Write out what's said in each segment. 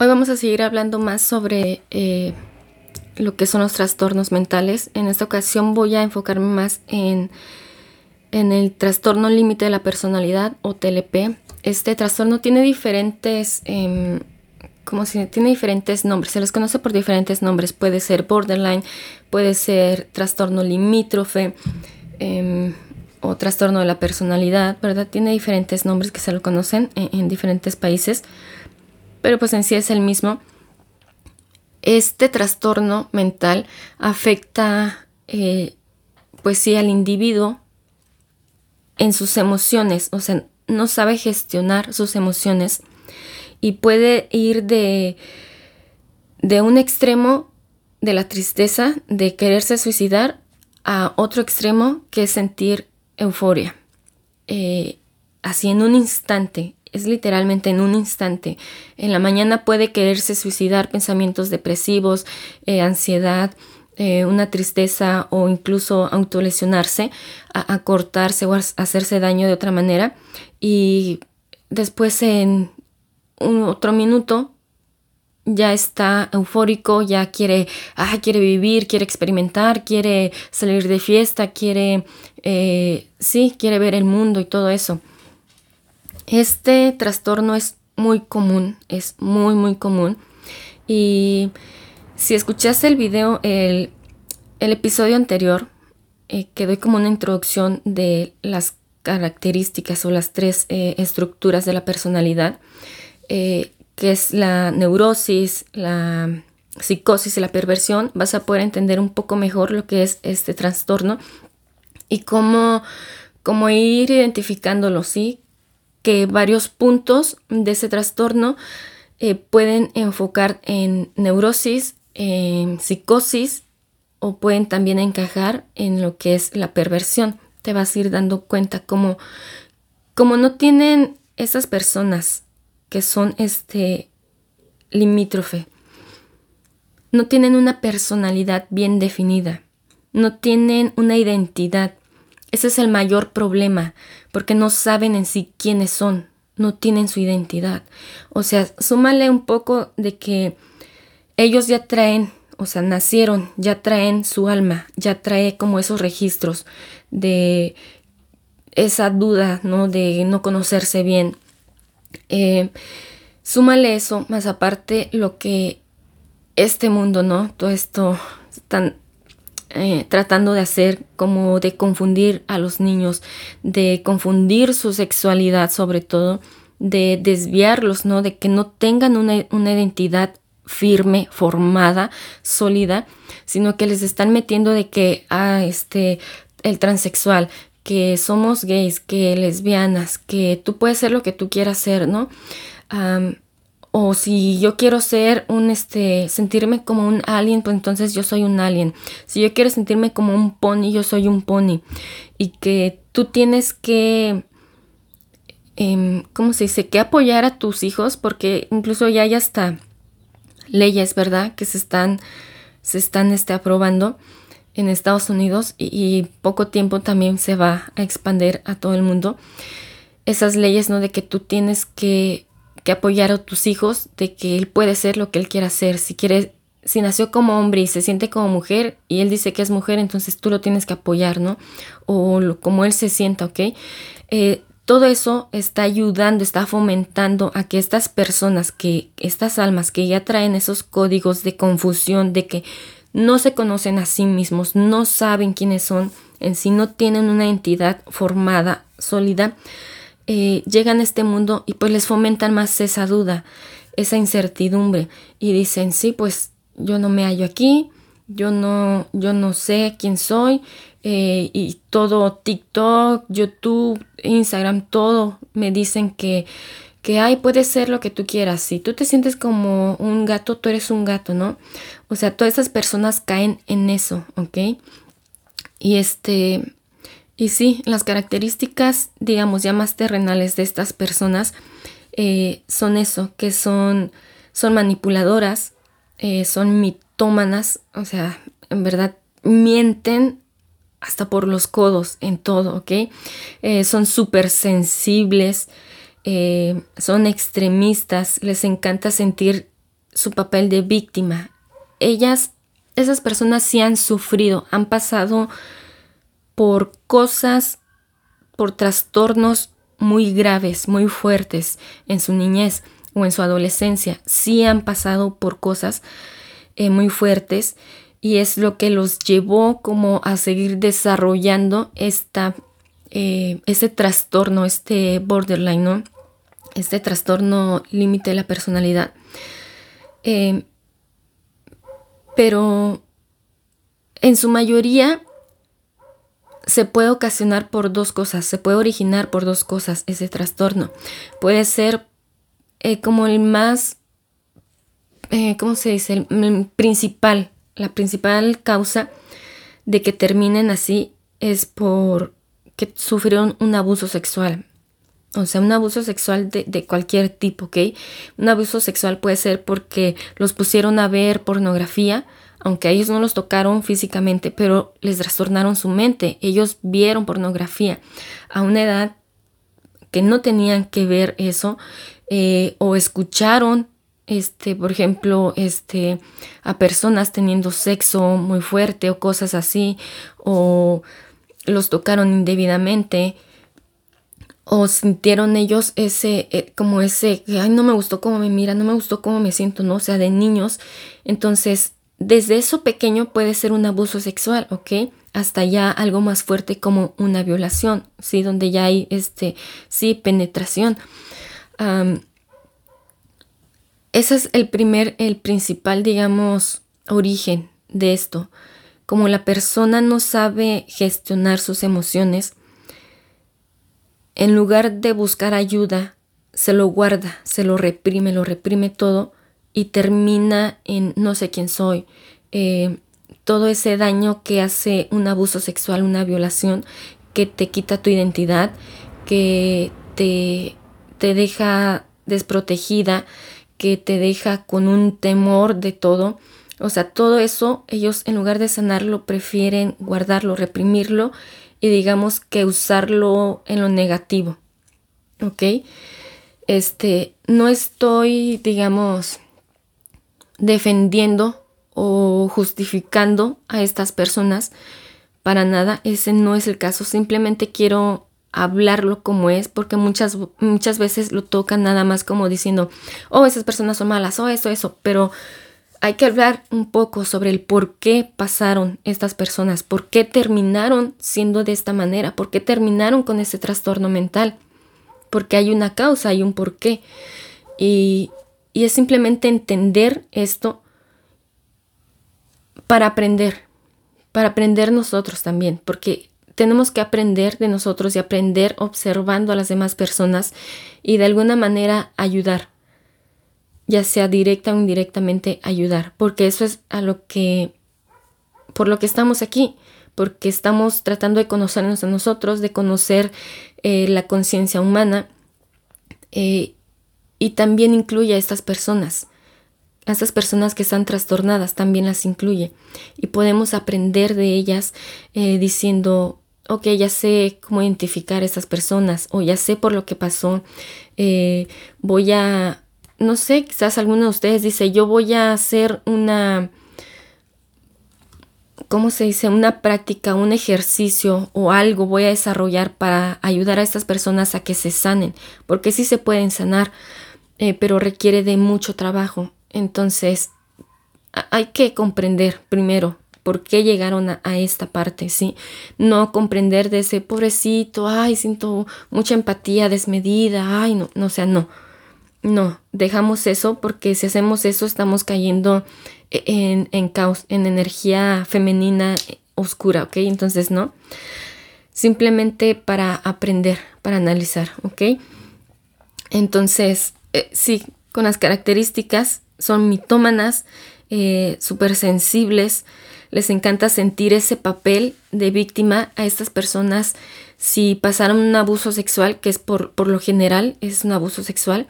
Hoy vamos a seguir hablando más sobre eh, lo que son los trastornos mentales. En esta ocasión voy a enfocarme más en, el trastorno límite de la personalidad o TLP. Este trastorno tiene diferentes, em, como si tiene diferentes nombres, se les conoce por diferentes nombres. Puede ser borderline, puede ser trastorno limítrofe em, o trastorno de la personalidad, ¿verdad? Tiene diferentes nombres que se lo conocen en diferentes países pero pues en sí es el mismo. Este trastorno mental afecta, eh, pues sí, al individuo en sus emociones, o sea, no sabe gestionar sus emociones y puede ir de, de un extremo de la tristeza, de quererse suicidar, a otro extremo que es sentir euforia. Eh, así en un instante, es literalmente en un instante. En la mañana puede quererse suicidar, pensamientos depresivos, eh, ansiedad, eh, una tristeza o incluso autolesionarse, a, cortarse o hacerse daño de otra manera. Y después en un otro minuto ya está eufórico, ya quiere, ah, quiere vivir, quiere experimentar, quiere salir de fiesta, quiere, eh, sí, quiere ver el mundo y todo eso. Este trastorno es muy común, es muy, muy común. Y si escuchaste el video, el, episodio anterior, eh, que doy como una introducción de las características o las tres eh, estructuras de la personalidad, eh, que es la neurosis, la psicosis y la perversión, vas a poder entender un poco mejor lo que es este trastorno y cómo, cómo ir identificándolo, ¿sí? Que varios puntos de ese trastorno eh, pueden enfocar en neurosis, en psicosis o pueden también encajar en lo que es la perversión. Te vas a ir dando cuenta como, como no tienen esas personas que son este limítrofe, no tienen una personalidad bien definida, no tienen una identidad. Ese es el mayor problema, porque no saben en sí quiénes son, no tienen su identidad. O sea, súmale un poco de que ellos ya traen, o sea, nacieron, ya traen su alma, ya trae como esos registros de esa duda, ¿no? De no conocerse bien. Eh, súmale eso, más aparte lo que este mundo, ¿no? Todo esto tan eh, tratando de hacer como de confundir a los niños, de confundir su sexualidad sobre todo, de desviarlos, ¿no? De que no tengan una, identidad firme, formada, sólida, sino que les están metiendo de que, ah, este, el transexual, que somos gays, que lesbianas, que tú puedes ser lo que tú quieras ser, ¿no? O si yo quiero ser un, este, sentirme como un alien, pues entonces yo soy un alien. Si yo quiero sentirme como un pony, yo soy un pony. Y que tú tienes que, eh, ¿cómo se dice? Que apoyar a tus hijos, porque incluso ya hay hasta leyes, ¿verdad? Que se están, se están este, aprobando en Estados Unidos y, y poco tiempo también se va a expandir a todo el mundo. Esas leyes, ¿no? De que tú tienes que que apoyar a tus hijos de que él puede ser lo que él quiera ser. Si quiere, si nació como hombre y se siente como mujer y él dice que es mujer, entonces tú lo tienes que apoyar, ¿no? O como él se sienta, ¿ok? Eh, todo eso está ayudando, está fomentando a que estas personas, que estas almas que ya traen esos códigos de confusión, de que no se conocen a sí mismos, no saben quiénes son, en sí no tienen una entidad formada, sólida, eh, llegan a este mundo y pues les fomentan más esa duda, esa incertidumbre y dicen, sí, pues yo no me hallo aquí, yo no, yo no sé quién soy eh, y todo TikTok, YouTube, Instagram, todo me dicen que, que, puede ser lo que tú quieras. Si tú te sientes como un gato, tú eres un gato, ¿no? O sea, todas esas personas caen en eso, ¿ok? Y este, y sí, las características, digamos, ya más terrenales de estas personas eh, son eso, que son, son manipuladoras, eh, son mitómanas, o sea, en verdad mienten hasta por los codos en todo, ¿ok? Eh, son súper sensibles, son extremistas, les encanta sentir su papel de víctima. Ellas, esas personas sí han sufrido, han pasado por cosas, por trastornos muy graves, muy fuertes en su niñez o en su adolescencia. Sí han pasado por cosas eh, muy fuertes y es lo que los llevó como a seguir desarrollando eh, este trastorno, este borderline, ¿no? Este trastorno límite de la personalidad. Eh, pero en su mayoría se puede ocasionar por dos cosas, se puede originar por dos cosas ese trastorno. Puede ser eh, como el más, eh, ¿cómo se dice? El, principal, la principal causa de que terminen así es por que sufrieron un abuso sexual. O sea, un abuso sexual de, de, cualquier tipo, ¿ok? Un abuso sexual puede ser porque los pusieron a ver pornografía, aunque a ellos no los tocaron físicamente, pero les trastornaron su mente. Ellos vieron pornografía a una edad que no tenían que ver eso eh, o escucharon este, por ejemplo, este, a personas teniendo sexo muy fuerte o cosas así, o los tocaron indebidamente, o sintieron ellos ese, eh, como ese, ay, no me gustó cómo me mira, no me gustó cómo me siento, ¿no? O sea, de niños. Entonces, desde eso pequeño puede ser un abuso sexual, ¿ok? Hasta ya algo más fuerte como una violación, ¿sí? Donde ya hay, este, sí, penetración. ese es el primer, el principal, digamos, origen de esto. Como la persona no sabe gestionar sus emociones, en lugar de buscar ayuda, se lo guarda, se lo reprime, lo reprime todo y termina en no sé quién soy. Eh, todo ese daño que hace un abuso sexual, una violación, que te quita tu identidad, que te, te deja desprotegida, que te deja con un temor de todo. O sea, todo eso ellos en lugar de sanarlo prefieren guardarlo, reprimirlo y digamos que usarlo en lo negativo. ¿Ok? Este, no estoy, digamos, defendiendo o justificando a estas personas. Para nada, ese no es el caso. Simplemente quiero hablarlo como es, porque muchas, muchas veces lo tocan nada más como diciendo, oh, esas personas son malas, oh, eso, eso, pero hay que hablar un poco sobre el por qué pasaron estas personas, por qué terminaron siendo de esta manera, por qué terminaron con ese trastorno mental, porque hay una causa, hay un por qué. Y, y es simplemente entender esto para aprender, para aprender nosotros también, porque tenemos que aprender de nosotros y aprender observando a las demás personas y de alguna manera ayudar, ya sea directa o indirectamente ayudar, porque eso es a lo que, por lo que estamos aquí, porque estamos tratando de conocernos a nosotros, de conocer eh, la conciencia humana eh, y también incluye a estas personas. A estas personas que están trastornadas también las incluye. Y podemos aprender de ellas eh, diciendo, ok, ya sé cómo identificar a estas personas o ya sé por lo que pasó. Eh, voy a, no sé, quizás alguno de ustedes dice, yo voy a hacer una, ¿cómo se dice? Una práctica, un ejercicio o algo voy a desarrollar para ayudar a estas personas a que se sanen, porque sí se pueden sanar, eh, pero requiere de mucho trabajo. Entonces, hay que comprender primero por qué llegaron a, esta parte, ¿sí? No comprender de ese pobrecito, ay, siento mucha empatía desmedida, ay, no, no, o sea, no. No, dejamos eso porque si hacemos eso estamos cayendo en, en caos, en energía femenina oscura, ¿ok? Entonces, no. Simplemente para aprender, para analizar, ¿ok? Entonces, eh, sí, con las características, son mitómanas, eh, súper sensibles, les encanta sentir ese papel de víctima a estas personas si pasaron un abuso sexual, que es por, por lo general es un abuso sexual,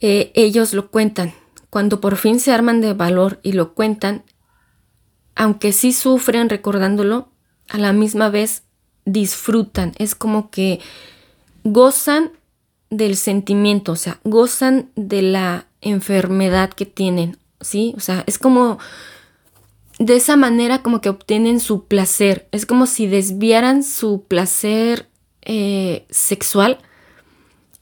eh, ellos lo cuentan. Cuando por fin se arman de valor y lo cuentan, aunque sí sufren recordándolo, a la misma vez disfrutan. Es como que gozan del sentimiento, o sea, gozan de la enfermedad que tienen, ¿sí? O sea, es como de esa manera como que obtienen su placer. Es como si desviaran su placer eh, sexual.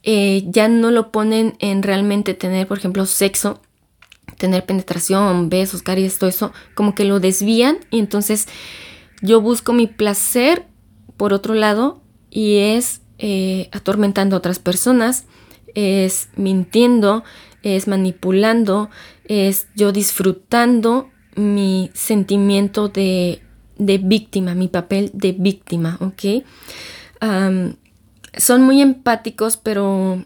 Eh, ya no lo ponen en realmente tener, por ejemplo, sexo, tener penetración, besos, caries, todo eso, como que lo desvían y entonces yo busco mi placer por otro lado y es eh, atormentando a otras personas, es mintiendo, es manipulando, es yo disfrutando mi sentimiento de, víctima, mi papel de víctima, ¿ok? son muy empáticos, pero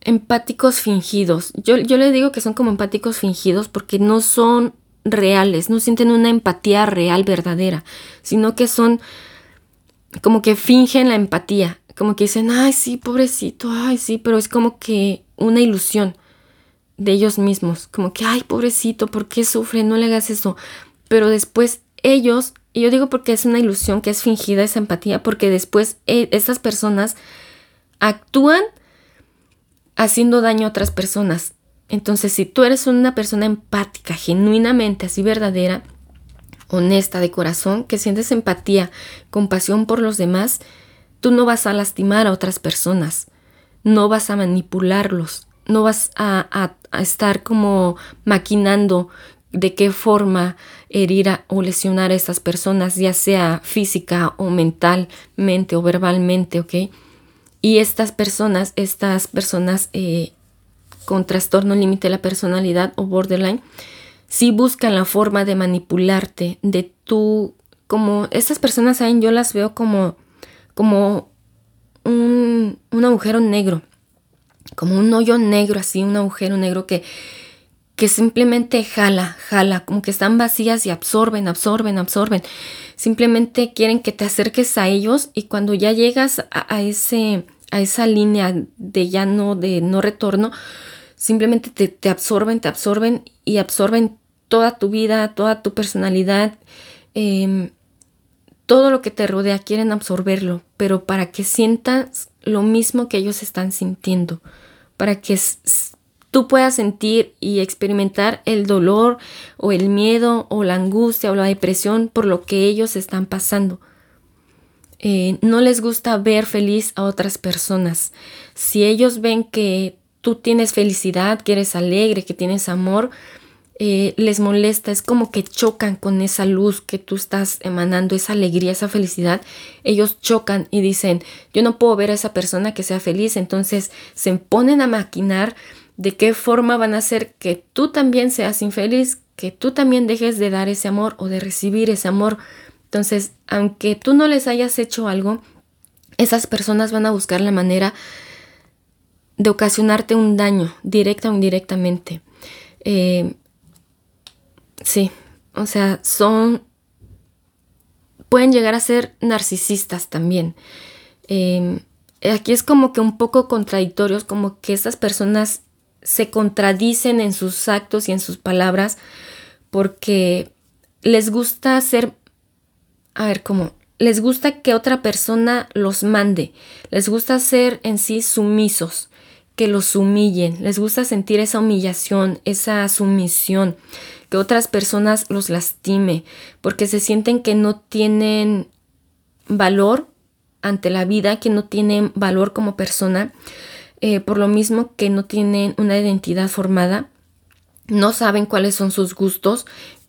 empáticos fingidos. Yo, yo le digo que son como empáticos fingidos porque no son reales, no sienten una empatía real, verdadera, sino que son como que fingen la empatía, como que dicen, ay, sí, pobrecito, ay, sí, pero es como que una ilusión de ellos mismos, como que, ay, pobrecito, ¿por qué sufre? No le hagas eso. Pero después ellos, y yo digo porque es una ilusión que es fingida esa empatía, porque después eh, esas personas actúan haciendo daño a otras personas. Entonces, si tú eres una persona empática, genuinamente así verdadera, honesta de corazón, que sientes empatía, compasión por los demás, tú no vas a lastimar a otras personas, no vas a manipularlos, no vas a, estar como maquinando de qué forma herir o lesionar a estas personas, ya sea física o mentalmente o verbalmente, ¿ok? Y estas personas, estas personas eh, con trastorno límite de la personalidad o borderline, sí buscan la forma de manipularte, de tú, como estas personas, ¿saben? Yo las veo como, como un, un agujero negro como un hoyo negro, así, un agujero negro que, que simplemente jala, jala, como que están vacías y absorben, absorben, absorben. Simplemente quieren que te acerques a ellos y cuando ya llegas a, ese, a esa línea de ya no, de no retorno, simplemente te, absorben, te absorben y absorben toda tu vida, toda tu personalidad, em, todo lo que te rodea, quieren absorberlo, pero para que sientas lo mismo que ellos están sintiendo, para que tú puedas sentir y experimentar el dolor o el miedo o la angustia o la depresión por lo que ellos están pasando. Eh, no les gusta ver feliz a otras personas. Si ellos ven que tú tienes felicidad, que eres alegre, que tienes amor, eh, les molesta, es como que chocan con esa luz que tú estás emanando, esa alegría, esa felicidad. Ellos chocan y dicen, yo no puedo ver a esa persona que sea feliz, entonces se ponen a maquinar de qué forma van a hacer que tú también seas infeliz, que tú también dejes de dar ese amor o de recibir ese amor. Entonces, aunque tú no les hayas hecho algo, esas personas van a buscar la manera de ocasionarte un daño, directa o indirectamente. Eh, Sí, o sea, son, pueden llegar a ser narcisistas también. Em, aquí es como que un poco contradictorios, como que estas personas se contradicen en sus actos y en sus palabras porque les gusta ser, a ver, ¿cómo? Les gusta que otra persona los mande, les gusta ser en sí sumisos, que los humillen, les gusta sentir esa humillación, esa sumisión que otras personas los lastime, porque se sienten que no tienen valor ante la vida, que no tienen valor como persona, eh, por lo mismo que no tienen una identidad formada, no saben cuáles son sus gustos,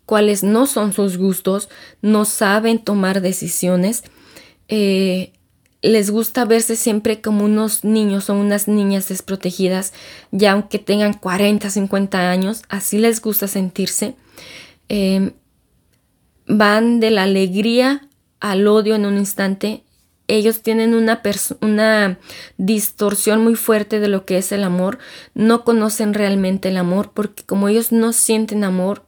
cuáles no son sus gustos, no saben tomar decisiones, eh, les gusta verse siempre como unos niños o unas niñas desprotegidas, ya aunque tengan 40, 50 años, así les gusta sentirse. Em, van de la alegría al odio en un instante. Ellos tienen una, una distorsión muy fuerte de lo que es el amor. No conocen realmente el amor porque como ellos no sienten amor,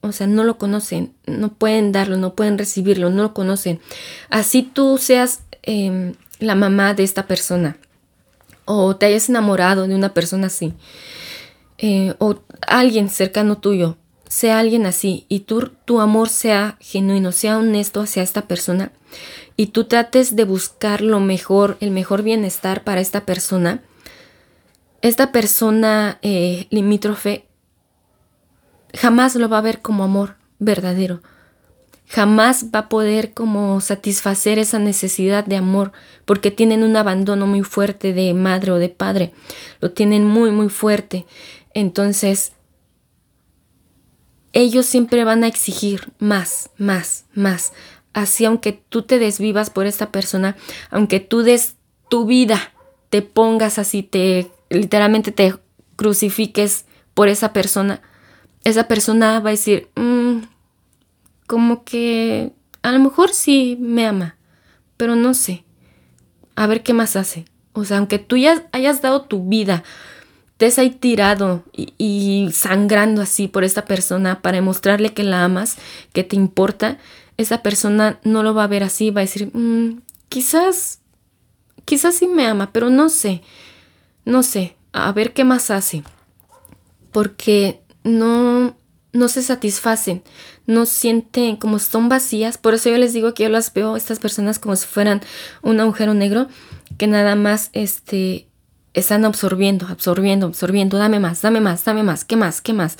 o sea, no lo conocen, no pueden darlo, no pueden recibirlo, no lo conocen. Así tú seas Em, la mamá de esta persona o te hayas enamorado de una persona así eh, o alguien cercano tuyo sea alguien así y tu, tu amor sea genuino, sea honesto hacia esta persona y tú trates de buscar lo mejor, el mejor bienestar para esta persona, esta persona eh, limítrofe jamás lo va a ver como amor verdadero. Jamás va a poder como satisfacer esa necesidad de amor porque tienen un abandono muy fuerte de madre o de padre. Lo tienen muy, muy fuerte. Entonces, ellos siempre van a exigir más, más, más. Así aunque tú te desvivas por esta persona, aunque tú des tu vida, te pongas así, te literalmente te crucifiques por esa persona, esa persona va a decir, mm, como que a lo mejor sí me ama, pero no sé. A ver qué más hace. O sea, aunque tú ya hayas dado tu vida, estés ahí tirado y, sangrando así por esta persona para demostrarle que la amas, que te importa, esa persona no lo va a ver así, va a decir, mm, quizás, quizás sí me ama, pero no sé, no sé, a ver qué más hace. Porque no, no se satisfacen, no sienten como son vacías. Por eso yo les digo que yo las veo, estas personas, como si fueran un agujero negro, que nada más este, están absorbiendo, absorbiendo, absorbiendo, dame más, dame más, dame más, ¿qué más, qué más?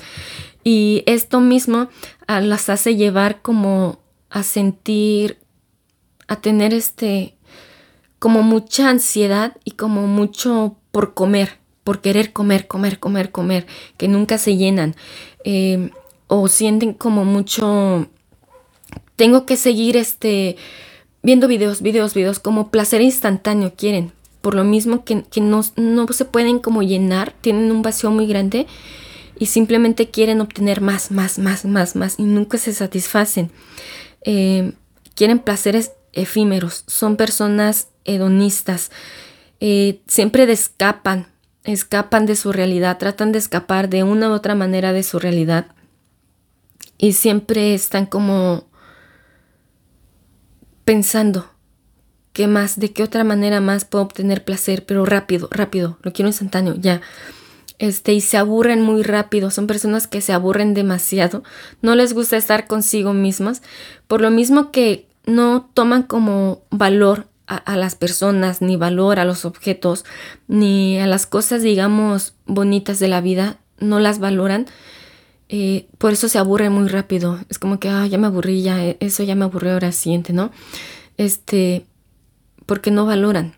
Y esto mismo ah, las hace llevar como a sentir, a tener este, como mucha ansiedad y como mucho por comer, por querer comer, comer, comer, comer, que nunca se llenan. Em, o sienten como mucho, tengo que seguir este, viendo videos, videos, videos, como placer instantáneo quieren. Por lo mismo que, no, se pueden como llenar, tienen un vacío muy grande y simplemente quieren obtener más, más, más, más, más y nunca se satisfacen. Em, quieren placeres efímeros, son personas hedonistas, eh, siempre escapan escapan de su realidad, tratan de escapar de una u otra manera de su realidad y siempre están como pensando qué más, de qué otra manera más puedo obtener placer, pero rápido, rápido, lo quiero instantáneo, ya. Este, y se aburren muy rápido, son personas que se aburren demasiado, no les gusta estar consigo mismas, por lo mismo que no toman como valor a, las personas, ni valor a los objetos, ni a las cosas, digamos, bonitas de la vida, no las valoran. Eh, por eso se aburre muy rápido. Es como que, ah, ya me aburrí, ya, e, eso ya me aburrió ahora siguiente, ¿no? Este, porque no valoran.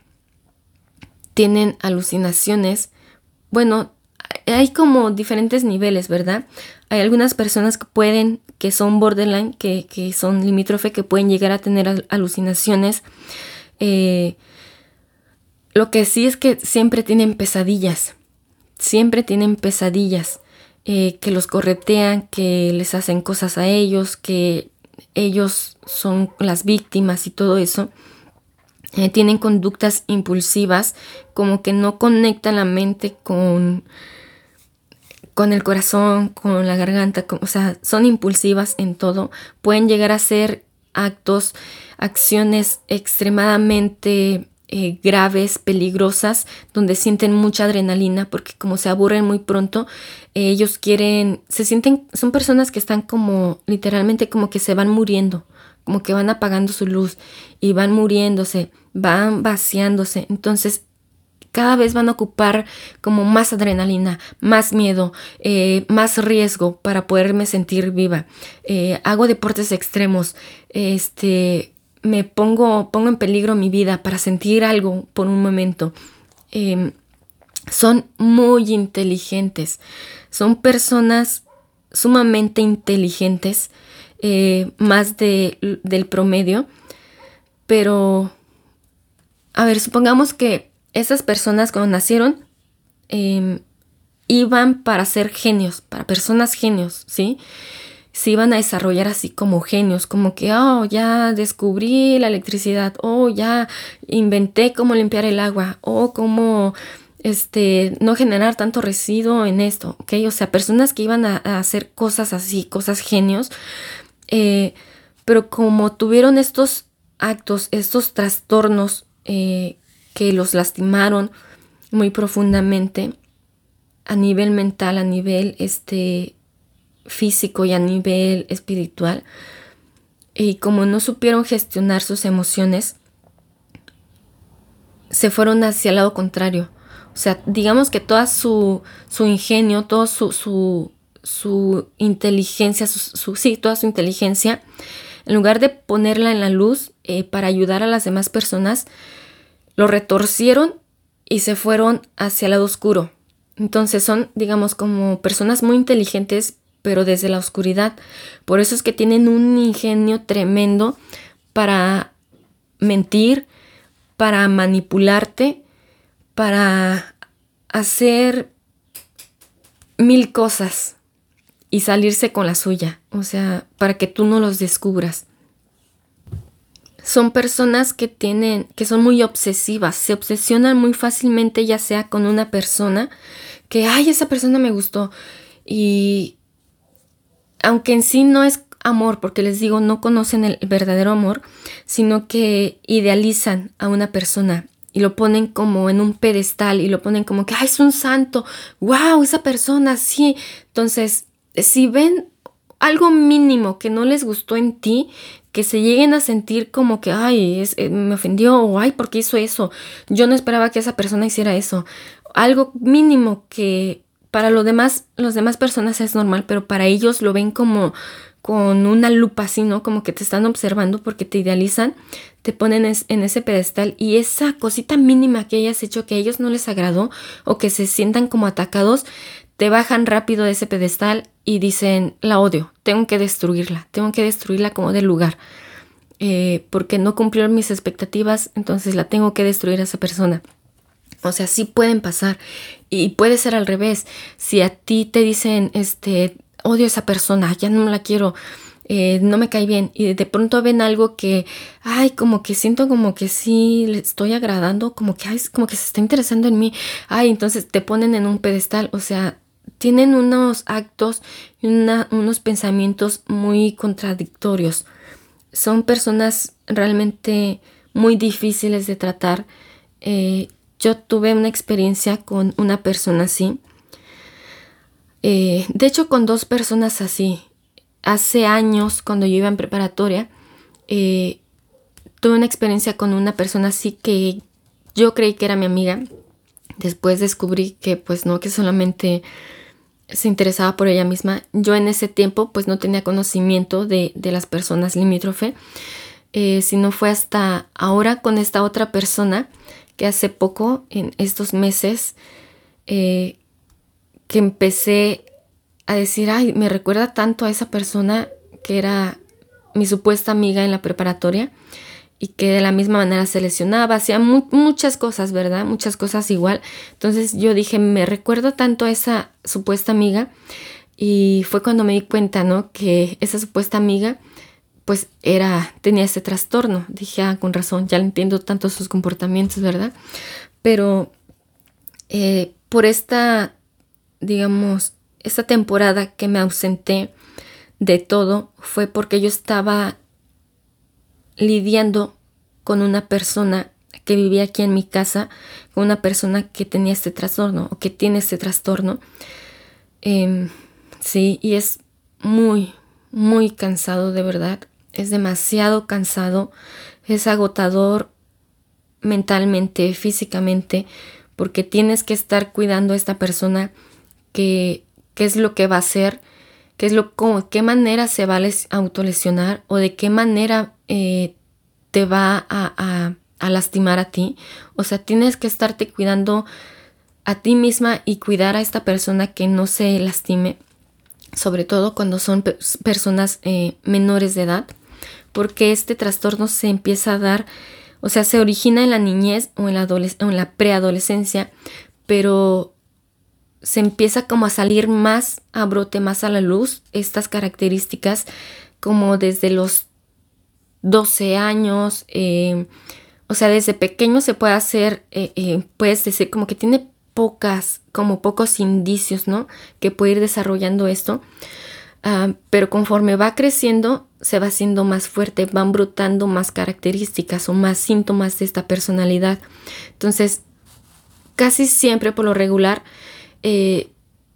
Tienen alucinaciones. Bueno, hay como diferentes niveles, ¿verdad? Hay algunas personas que pueden, que son borderline, que, que son limítrofe, que pueden llegar a tener alucinaciones. Eh, lo que sí es que siempre tienen pesadillas, siempre tienen pesadillas, eh, que los corretean, que les hacen cosas a ellos, que ellos son las víctimas y todo eso. Eh, tienen conductas impulsivas, como que no conectan la mente con, con el corazón, con la garganta, o sea, son impulsivas en todo. Pueden llegar a ser actos, acciones extremadamente eh, graves, peligrosas, donde sienten mucha adrenalina, porque como se aburren muy pronto, eh, ellos quieren, se sienten, son personas que están como literalmente como que se van muriendo, como que van apagando su luz y van muriéndose, van vaciándose. Entonces cada vez van a ocupar como más adrenalina, más miedo, eh, más riesgo para poderme sentir viva. Hago deportes extremos, este, me pongo, pongo en peligro mi vida para sentir algo por un momento. Em, son muy inteligentes, son personas sumamente inteligentes, eh, más de, del promedio, pero, a ver, supongamos que esas personas cuando nacieron em, iban para ser genios, para personas genios, ¿sí? Se iban a desarrollar así como genios, como que, oh, ya descubrí la electricidad, oh, ya inventé cómo limpiar el agua, oh, cómo este, no generar tanto residuo en esto, ¿ok? O sea, personas que iban a, hacer cosas así, cosas genios, eh, pero como tuvieron estos actos, estos trastornos eh, que los lastimaron muy profundamente a nivel mental, a nivel este, físico y a nivel espiritual. Y como no supieron gestionar sus emociones, se fueron hacia el lado contrario. O sea, digamos que toda su, su ingenio, todo su, su, su inteligencia, su, sí, toda su inteligencia, en lugar de ponerla en la luz eh, para ayudar a las demás personas, lo retorcieron y se fueron hacia el lado oscuro. Entonces son, digamos, como personas muy inteligentes, pero desde la oscuridad. Por eso es que tienen un ingenio tremendo para mentir, para manipularte, para hacer mil cosas y salirse con la suya, o sea, para que tú no los descubras. Son personas que tienen, que son muy obsesivas, se obsesionan muy fácilmente ya sea con una persona que, ay, esa persona me gustó y aunque en sí no es amor, porque les digo, no conocen el verdadero amor, sino que idealizan a una persona y lo ponen como en un pedestal y lo ponen como que, ay, es un santo, wow, esa persona, sí. Entonces, si ven algo mínimo que no les gustó en ti, que se lleguen a sentir como que, ay, es, eh, me ofendió ay, ¿por qué hizo eso? Yo no esperaba que esa persona hiciera eso. Algo mínimo que para lo demás, las demás personas es normal, pero para ellos lo ven como con una lupa así, ¿no? Como que te están observando porque te idealizan, te ponen en ese pedestal y esa cosita mínima que hayas hecho que a ellos no les agradó o que se sientan como atacados, te bajan rápido de ese pedestal y dicen, la odio, tengo que destruirla, tengo que destruirla como del lugar. Eh, porque no cumplió mis expectativas, entonces la tengo que destruir a esa persona. O sea, sí pueden pasar. Y puede ser al revés. Si a ti te dicen, este, odio a esa persona, ya no la quiero, eh, no me cae bien, y de pronto ven algo que, ay, como que siento como que sí le estoy agradando, como que, como que se está interesando en mí, ay, entonces te ponen en un pedestal, o sea, tienen unos actos y unos pensamientos muy contradictorios. Son personas realmente muy difíciles de tratar. Eh, yo tuve una experiencia con una persona así. Eh, de hecho, con dos personas así. Hace años, cuando yo iba en preparatoria, eh, tuve una experiencia con una persona así que yo creí que era mi amiga. Después descubrí que pues no, que solamente se interesaba por ella misma. Yo en ese tiempo pues no tenía conocimiento de, las personas limítrofe, eh, sino fue hasta ahora con esta otra persona que hace poco, en estos meses, eh, que empecé a decir, ay, me recuerda tanto a esa persona que era mi supuesta amiga en la preparatoria y que de la misma manera se lesionaba, hacía muchas cosas, ¿verdad? Muchas cosas igual. Entonces yo dije, me recuerdo tanto a esa supuesta amiga y fue cuando me di cuenta, ¿no? Que esa supuesta amiga pues era, tenía ese trastorno. Dije, ah, con razón, ya entiendo tanto sus comportamientos, ¿verdad? Pero eh, por esta, digamos, esta temporada que me ausenté de todo fue porque yo estaba lidiando con una persona que vivía aquí en mi casa, con una persona que tenía este trastorno o que tiene este trastorno. Em, sí, y es muy, muy cansado de verdad es demasiado cansado, es agotador mentalmente, físicamente, porque tienes que estar cuidando a esta persona que qué es lo que va a hacer, qué es lo cómo, qué manera se va a autolesionar o de qué manera eh, te va a, a lastimar a ti. O sea, tienes que estarte cuidando a ti misma y cuidar a esta persona que no se lastime, sobre todo cuando son personas eh, menores de edad porque este trastorno se empieza a dar, o sea, se origina en la niñez o en la, en la preadolescencia, pero se empieza como a salir más a brote, más a la luz, estas características como desde los 12 años, eh, o sea, desde pequeño se puede hacer, eh, eh, puedes decir como que tiene pocas, como pocos indicios, ¿no? Que puede ir desarrollando esto. Ah, pero conforme va creciendo, se va haciendo más fuerte, van brotando más características o más síntomas de esta personalidad. Entonces, casi siempre por lo regular, eh,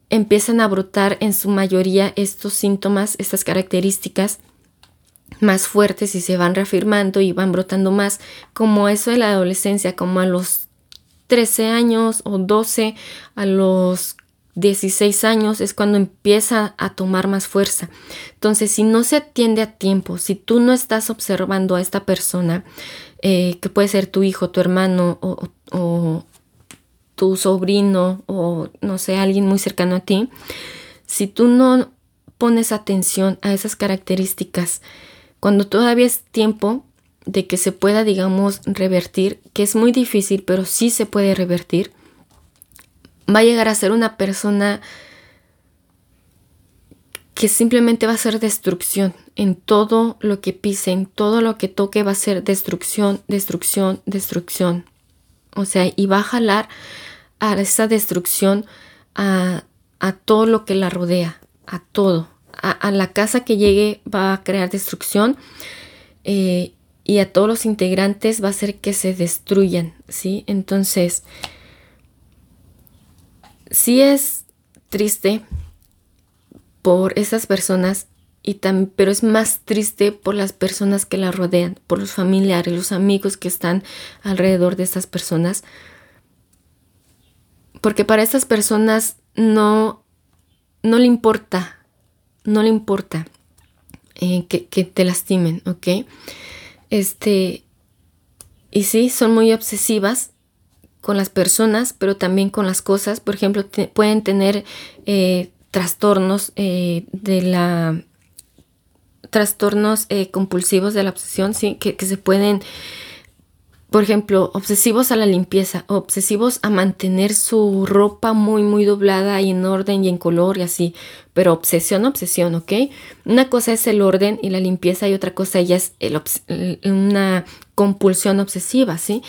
empiezan a brotar en su mayoría estos síntomas, estas características más fuertes y se van reafirmando y van brotando más, como eso de la adolescencia, como a los 13 años o 12, a los 16 años es cuando empieza a tomar más fuerza. Entonces, si no se atiende a tiempo, si tú no estás observando a esta persona, eh, que puede ser tu hijo, tu hermano o, tu sobrino o no sé, alguien muy cercano a ti, si tú no pones atención a esas características, cuando todavía es tiempo de que se pueda, digamos, revertir, que es muy difícil, pero sí se puede revertir, va a llegar a ser una persona que simplemente va a ser destrucción en todo lo que pise, en todo lo que toque va a ser destrucción, destrucción, destrucción. O sea, y va a jalar a esa destrucción a, todo lo que la rodea, a todo. A, la casa que llegue va a crear destrucción eh, y a todos los integrantes va a hacer que se destruyan, ¿sí? Entonces, sí es triste por esas personas y pero es más triste por las personas que la rodean, por los familiares, los amigos que están alrededor de esas personas. Porque para esas personas no, no le importa, no le importa eh, que, te lastimen, ¿ok? Este, y sí, son muy obsesivas con las personas, pero también con las cosas. Por ejemplo, pueden tener eh, trastornos eh, de la trastornos eh, compulsivos de la obsesión, sí, que, se pueden, por ejemplo, obsesivos a la limpieza, obsesivos a mantener su ropa muy, muy doblada y en orden y en color y así, pero obsesión, obsesión, ¿ok? Una cosa es el orden y la limpieza y otra cosa ya es una compulsión obsesiva, ¿sí?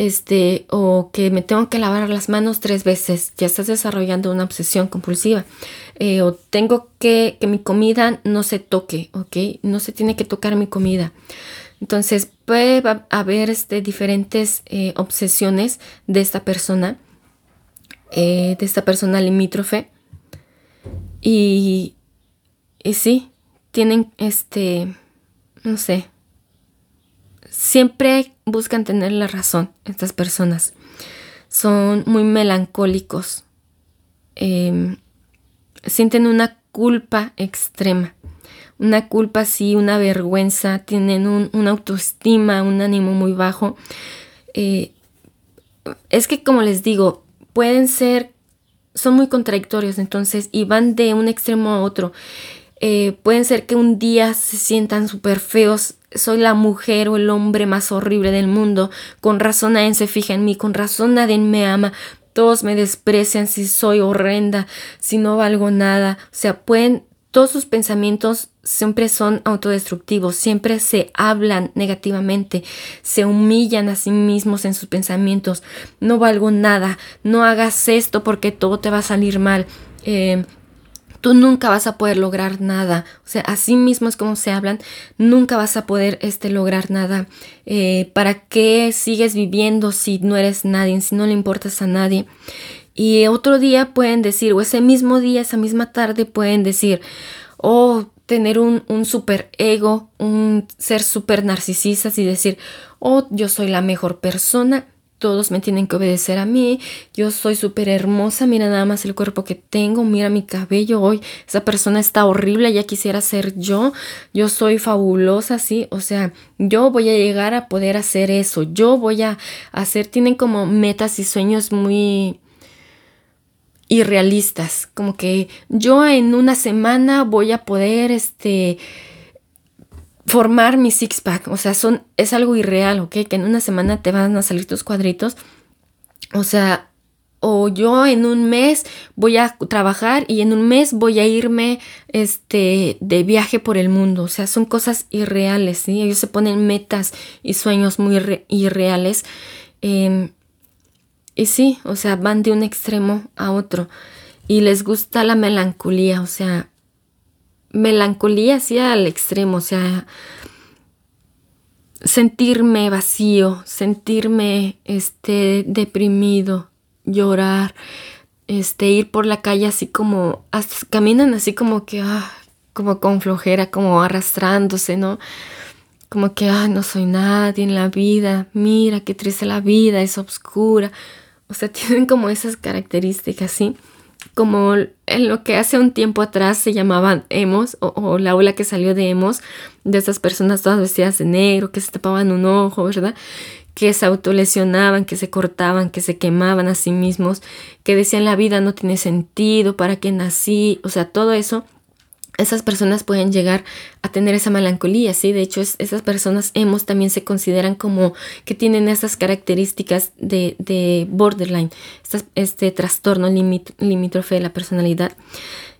Este, o que me tengo que lavar las manos tres veces, ya estás desarrollando una obsesión compulsiva. Eh, o tengo que que mi comida no se toque, ¿ok? No se tiene que tocar mi comida. Entonces puede haber este, diferentes eh, obsesiones de esta persona, eh, de esta persona limítrofe. Y, y sí, tienen este, no sé, siempre buscan tener la razón estas personas. Son muy melancólicos. Em, sienten una culpa extrema. Una culpa sí, una vergüenza, tienen un, una autoestima, un ánimo muy bajo. Eh, es que como les digo, pueden ser, son muy contradictorios entonces y van de un extremo a otro. Eh, pueden ser que un día se sientan súper feos, soy la mujer o el hombre más horrible del mundo, con razón nadie se fija en mí, con razón nadie me ama, todos me desprecian si soy horrenda, si no valgo nada, o sea, pueden, todos sus pensamientos siempre son autodestructivos, siempre se hablan negativamente, se humillan a sí mismos en sus pensamientos, no valgo nada, no hagas esto porque todo te va a salir mal. Eh, tú nunca vas a poder lograr nada. O sea, así mismo es como se hablan, nunca vas a poder este, lograr nada. Eh, ¿Para qué sigues viviendo si no eres nadie, si no le importas a nadie? Y otro día pueden decir, o ese mismo día, esa misma tarde pueden decir, oh, tener un, un super ego, un ser super narcisista y decir, oh, yo soy la mejor persona, todos me tienen que obedecer a mí, yo soy súper hermosa, mira nada más el cuerpo que tengo, mira mi cabello hoy, esa persona está horrible, ya quisiera ser yo, yo soy fabulosa, sí, o sea, yo voy a llegar a poder hacer eso, yo voy a hacer, tienen como metas y sueños muy irrealistas, como que yo en una semana voy a poder, este, formar mi six pack. O sea, son, es algo irreal, ¿ok? Que en una semana te van a salir tus cuadritos. O sea, o yo en un mes voy a trabajar y en un mes voy a irme este, de viaje por el mundo. O sea, son cosas irreales, ¿sí? Ellos se ponen metas y sueños muy irreales. Em, y sí, o sea, van de un extremo a otro. Y les gusta la melancolía, o sea, melancolía así al extremo, o sea, sentirme vacío, sentirme este deprimido, llorar, este ir por la calle así como caminan así como que ah, como con flojera, como arrastrándose, ¿no? Como que ah, no soy nadie en la vida, mira qué triste la vida, es oscura. O sea, tienen como esas características, ¿sí? Como en lo que hace un tiempo atrás se llamaban emos, o, la ola que salió de emos, de esas personas todas vestidas de negro, que se tapaban un ojo, ¿verdad? que se autolesionaban, que se cortaban, que se quemaban a sí mismos, que decían la vida no tiene sentido, para qué nací, o sea, todo eso, esas personas pueden llegar a tener esa melancolía, ¿sí? De hecho, esas personas hemos también se consideran como que tienen esas características de, borderline, este trastorno limítrofe de la personalidad.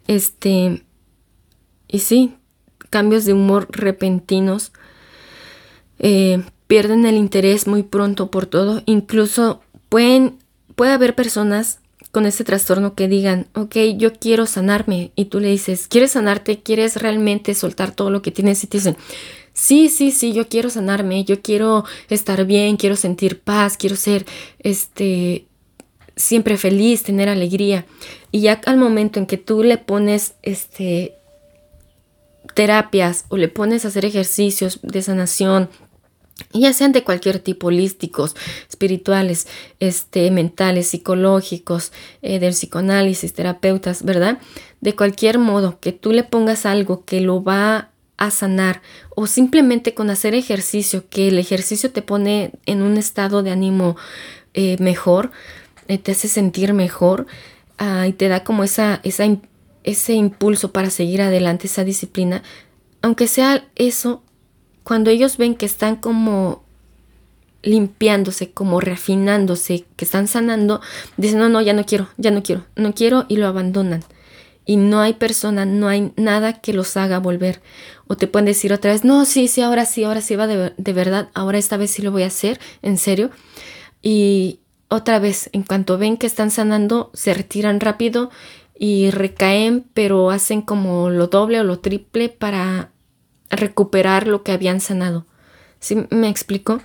Este, y sí, cambios de humor repentinos, eh, pierden el interés muy pronto por todo. Incluso pueden, puede haber personas con ese trastorno que digan, ok, yo quiero sanarme. Y tú le dices, ¿quieres sanarte? ¿Quieres realmente soltar todo lo que tienes? Y te dicen, sí, sí, sí, yo quiero sanarme, yo quiero estar bien, quiero sentir paz, quiero ser, este, siempre feliz, tener alegría. Y ya al momento en que tú le pones, este, terapias o le pones a hacer ejercicios de sanación, ya sean de cualquier tipo, holísticos, espirituales, este, mentales, psicológicos, eh, del psicoanálisis, terapeutas, ¿verdad? De cualquier modo, que tú le pongas algo que lo va a sanar o simplemente con hacer ejercicio, que el ejercicio te pone en un estado de ánimo eh, mejor, eh, te hace sentir mejor ah, y te da como esa, esa, ese impulso para seguir adelante, esa disciplina, aunque sea eso, cuando ellos ven que están como limpiándose, como refinándose, que están sanando, dicen, no, no, ya no quiero, ya no quiero, no quiero y lo abandonan. Y no hay persona, no hay nada que los haga volver. O te pueden decir otra vez, no, sí, sí, ahora sí, ahora sí va de, de verdad, ahora esta vez sí lo voy a hacer, en serio. Y otra vez, en cuanto ven que están sanando, se retiran rápido y recaen, pero hacen como lo doble o lo triple para recuperar lo que habían sanado. ¿Sí me explico?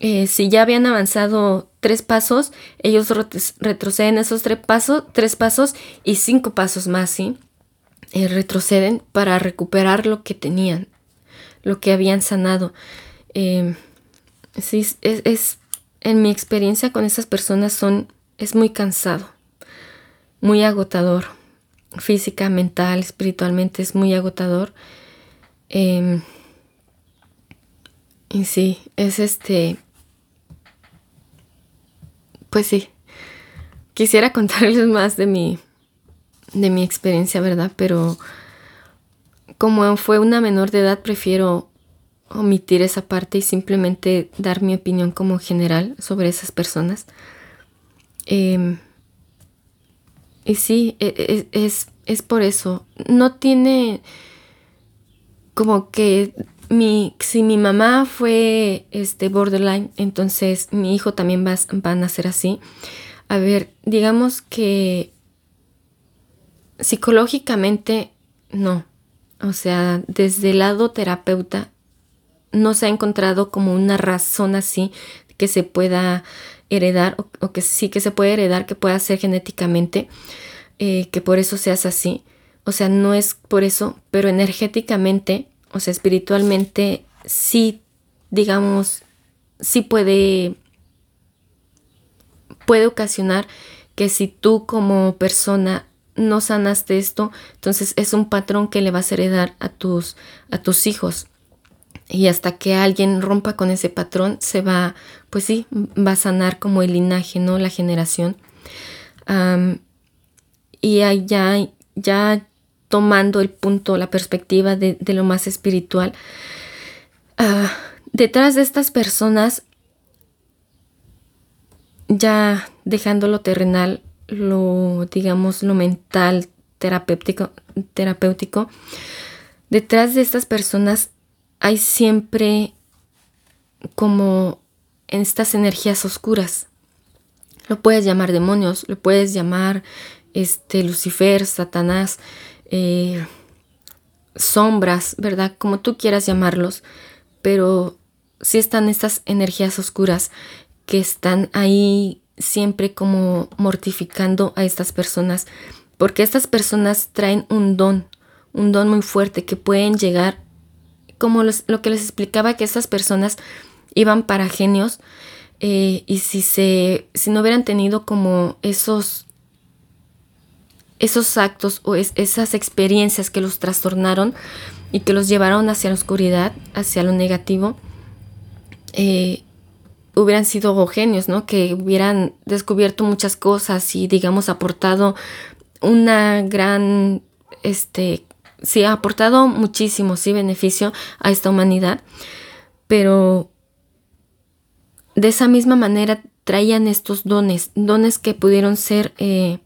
Eh, si ya habían avanzado tres pasos, ellos retroceden esos tres pasos, tres pasos y cinco pasos más, ¿sí? Eh, retroceden para recuperar lo que tenían, lo que habían sanado. Em, sí, es, es, en mi experiencia con esas personas son, es muy cansado, muy agotador, física, mental, espiritualmente es muy agotador. Em, y sí, es este... Pues sí, quisiera contarles más de mi, de mi experiencia, ¿verdad? Pero como fue una menor de edad, prefiero omitir esa parte y simplemente dar mi opinión como general sobre esas personas. Em, y sí, e, e, es, es, por eso. No tiene como que mi, si mi mamá fue este borderline, entonces mi hijo también va, van a ser así. A ver, digamos que psicológicamente no. O sea, desde el lado terapeuta no se ha encontrado como una razón así que se pueda heredar o, que sí que se puede heredar, que pueda ser genéticamente, eh, que por eso seas así. O sea, no es por eso, pero energéticamente o sea, espiritualmente sí, digamos, sí puede, puede ocasionar que si tú como persona no sanaste esto, entonces es un patrón que le vas a heredar a tus, a tus hijos. Y hasta que alguien rompa con ese patrón, se va, pues sí, va a sanar como el linaje, ¿no? La generación. y ya, ya tomando el punto, la perspectiva de, lo más espiritual. Ah, detrás de estas personas, ya dejando lo terrenal, lo, digamos, lo mental, terapéutico, terapéutico, detrás de estas personas hay siempre como en estas energías oscuras. Lo puedes llamar demonios, lo puedes llamar este Lucifer, Satanás, eh, sombras, ¿verdad? Como tú quieras llamarlos, pero sí están estas energías oscuras que están ahí siempre como mortificando a estas personas, porque estas personas traen un don, un don muy fuerte que pueden llegar, como lo que les explicaba que estas personas iban para genios, eh, y si se si no hubieran tenido como esos esos actos o esas experiencias que los trastornaron y que los llevaron hacia la oscuridad, hacia lo negativo, eh, hubieran sido genios, ¿no? Que hubieran descubierto muchas cosas y, digamos, aportado una gran, este, sí, ha aportado muchísimo, sí, beneficio a esta humanidad, pero de esa misma manera traían estos dones, dones que pudieron ser eh,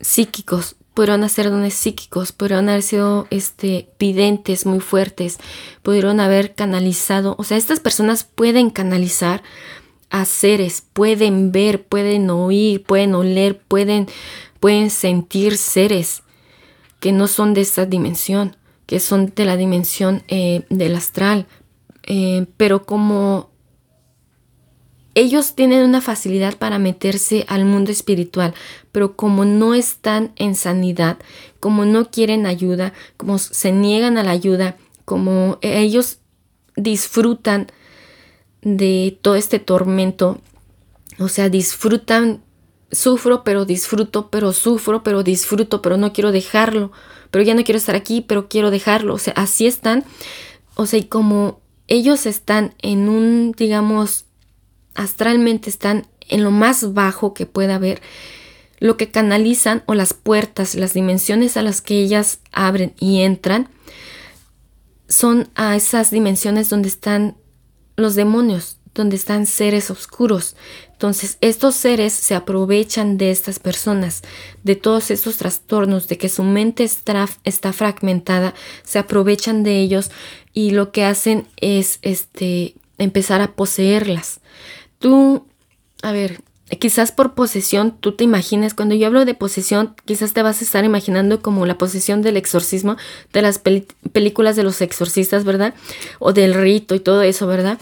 psíquicos, pudieron hacer dones psíquicos, pudieron haber sido este, videntes muy fuertes, pudieron haber canalizado, o sea, estas personas pueden canalizar a seres, pueden ver, pueden oír, pueden oler, pueden, pueden sentir seres que no son de esta dimensión, que son de la dimensión eh, del astral, eh, pero como ellos tienen una facilidad para meterse al mundo espiritual, pero como no están en sanidad, como no quieren ayuda, como se niegan a la ayuda, como ellos disfrutan de todo este tormento, o sea, disfrutan, sufro, pero disfruto, pero sufro, pero disfruto, pero no quiero dejarlo, pero ya no quiero estar aquí, pero quiero dejarlo, o sea, así están, o sea, y como ellos están en un, digamos, astralmente están en lo más bajo que pueda haber, lo que canalizan o las puertas, las dimensiones a las que ellas abren y entran, son a esas dimensiones donde están los demonios, donde están seres oscuros. Entonces, estos seres se aprovechan de estas personas, de todos estos trastornos, de que su mente está, está fragmentada, se aprovechan de ellos y lo que hacen es este empezar a poseerlas. Tú, a ver, quizás por posesión, tú te imaginas, cuando yo hablo de posesión, quizás te vas a estar imaginando como la posesión del exorcismo de las películas de los exorcistas, ¿verdad? O del rito y todo eso, ¿verdad?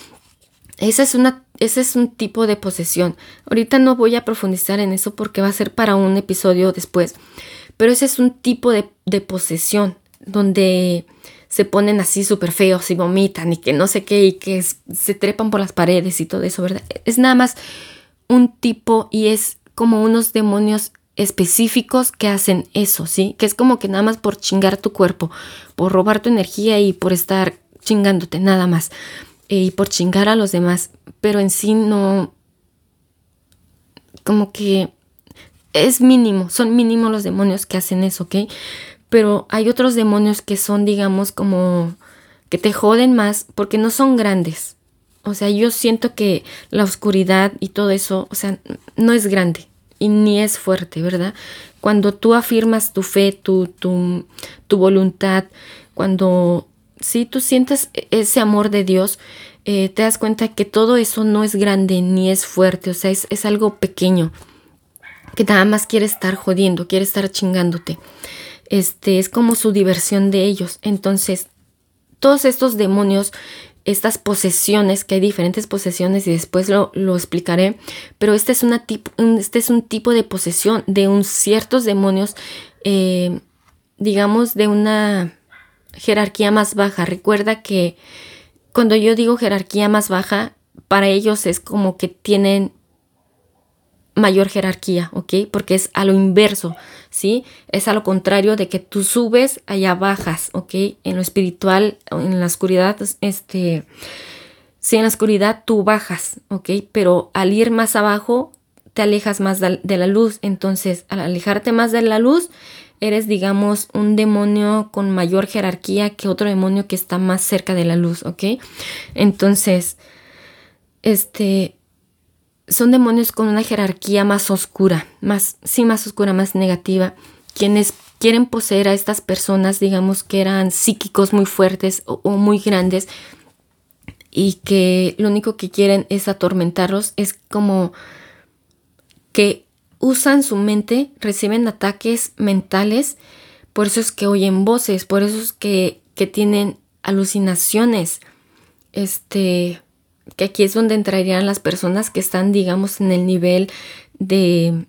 Esa es una, ese es un tipo de posesión. Ahorita no voy a profundizar en eso porque va a ser para un episodio después. Pero ese es un tipo de, de posesión donde se ponen así súper feos y vomitan y que no sé qué y que se trepan por las paredes y todo eso, ¿verdad? Es nada más un tipo y es como unos demonios específicos que hacen eso, ¿sí? Que es como que nada más por chingar tu cuerpo, por robar tu energía y por estar chingándote, nada más. Y por chingar a los demás, pero en sí no... Como que es mínimo, son mínimos los demonios que hacen eso, ¿ok? Pero hay otros demonios que son, digamos, como que te joden más porque no son grandes. O sea, yo siento que la oscuridad y todo eso, o sea, no es grande y ni es fuerte, ¿verdad? Cuando tú afirmas tu fe, tu, tu, tu voluntad, cuando sí tú sientes e-, ese amor de Dios, eh, te das cuenta que todo eso no es grande ni es fuerte, o sea, es, es algo pequeño, que nada más quiere estar jodiendo, quiere estar chingándote este, es como su diversión de ellos. Entonces, todos estos demonios, estas posesiones, que hay diferentes posesiones y después lo, lo explicaré, pero este es, una este es un tipo de posesión de un ciertos demonios, eh, digamos, de una jerarquía más baja. Recuerda que cuando yo digo jerarquía más baja, para ellos es como que tienen mayor jerarquía, ¿ok? Porque es a lo inverso, ¿sí? Es a lo contrario de que tú subes, allá bajas, ¿ok? En lo espiritual, en la oscuridad, este, sí, en la oscuridad tú bajas, ¿ok? Pero al ir más abajo, te alejas más de la luz. Entonces, al alejarte más de la luz, eres, digamos, un demonio con mayor jerarquía que otro demonio que está más cerca de la luz, ¿ok? Entonces, este, son demonios con una jerarquía más oscura, más, sí, más oscura, más negativa, quienes quieren poseer a estas personas, digamos que eran psíquicos muy fuertes o, muy grandes y que lo único que quieren es atormentarlos, es como que usan su mente, reciben ataques mentales, por eso es que oyen voces, por eso es que, que tienen alucinaciones, este, que aquí es donde entrarían las personas que están, digamos, en el nivel de,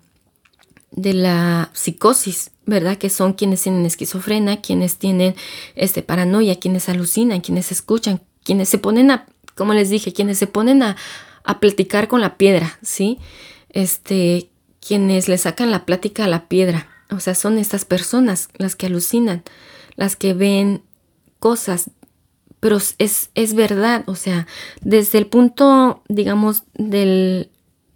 de la psicosis, ¿verdad? Que son quienes tienen esquizofrenia, quienes tienen este, paranoia, quienes alucinan, quienes escuchan, quienes se ponen a, como les dije, quienes se ponen a, a platicar con la piedra, ¿sí? Este, quienes le sacan la plática a la piedra. O sea, son estas personas las que alucinan, las que ven cosas, pero es, es verdad, o sea, desde el punto, digamos, del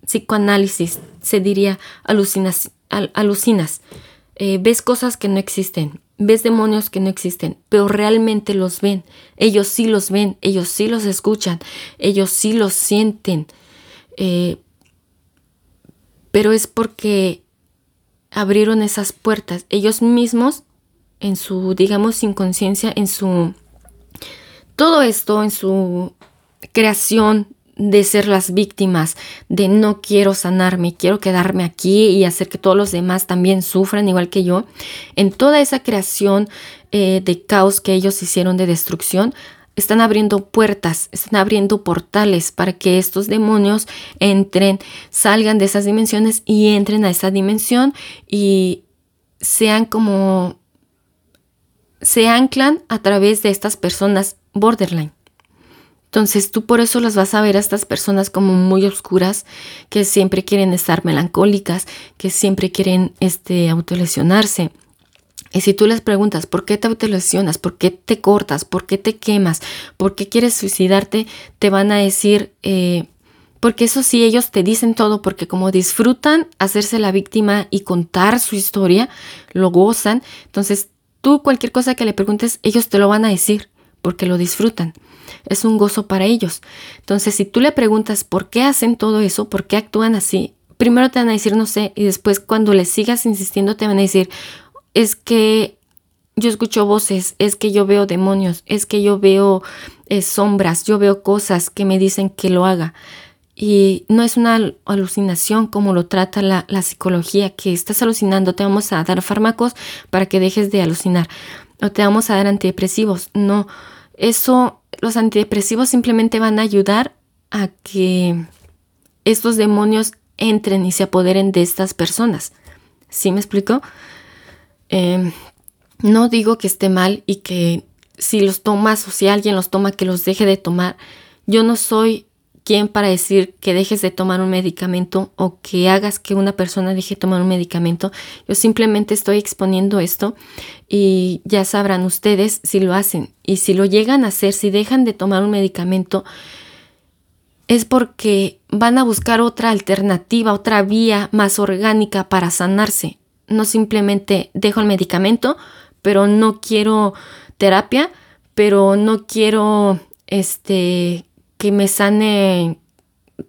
psicoanálisis, se diría alucinas, alucinas. Eh, ves cosas que no existen, ves demonios que no existen, pero realmente los ven. Ellos sí los ven, ellos sí los escuchan, ellos sí los sienten. Eh, pero es porque abrieron esas puertas. Ellos mismos, en su, digamos, inconsciencia, en su... Todo esto, en su creación de ser las víctimas, de no quiero sanarme, quiero quedarme aquí y hacer que todos los demás también sufran igual que yo. En toda esa creación eh, de caos que ellos hicieron de destrucción, están abriendo puertas, están abriendo portales para que estos demonios entren, salgan de esas dimensiones y entren a esa dimensión y sean como se anclan a través de estas personas borderline. Entonces tú por eso las vas a ver a estas personas como muy oscuras, que siempre quieren estar melancólicas, que siempre quieren este, autolesionarse. Y si tú les preguntas por qué te autolesionas, por qué te cortas, por qué te quemas, por qué quieres suicidarte, te van a decir, eh, porque eso sí, ellos te dicen todo, porque como disfrutan hacerse la víctima y contar su historia, lo gozan, entonces tú cualquier cosa que le preguntes, ellos te lo van a decir, porque lo disfrutan es un gozo para ellos. Entonces, si tú le preguntas por qué hacen todo eso, por qué actúan así, primero te van a decir no sé, y después cuando les sigas insistiendo te van a decir, es que yo escucho voces, es que yo veo demonios, es que yo veo eh, sombras, yo veo cosas que me dicen que lo haga. Y no es una alucinación como lo trata la, la, psicología, que estás alucinando, te vamos a dar fármacos para que dejes de alucinar, o te vamos a dar antidepresivos. No, eso los antidepresivos simplemente van a ayudar a que estos demonios entren y se apoderen de estas personas. ¿Sí me explico? Em, no digo que esté mal y que si los tomas o si alguien los toma que los deje de tomar. Yo no soy quien para decir que dejes de tomar un medicamento o que hagas que una persona deje de tomar un medicamento. Yo simplemente estoy exponiendo esto y ya sabrán ustedes si lo hacen. Y si lo llegan a hacer, si dejan de tomar un medicamento, es porque van a buscar otra alternativa, otra vía más orgánica para sanarse. No simplemente dejo el medicamento, pero no quiero terapia, pero no quiero este que me sane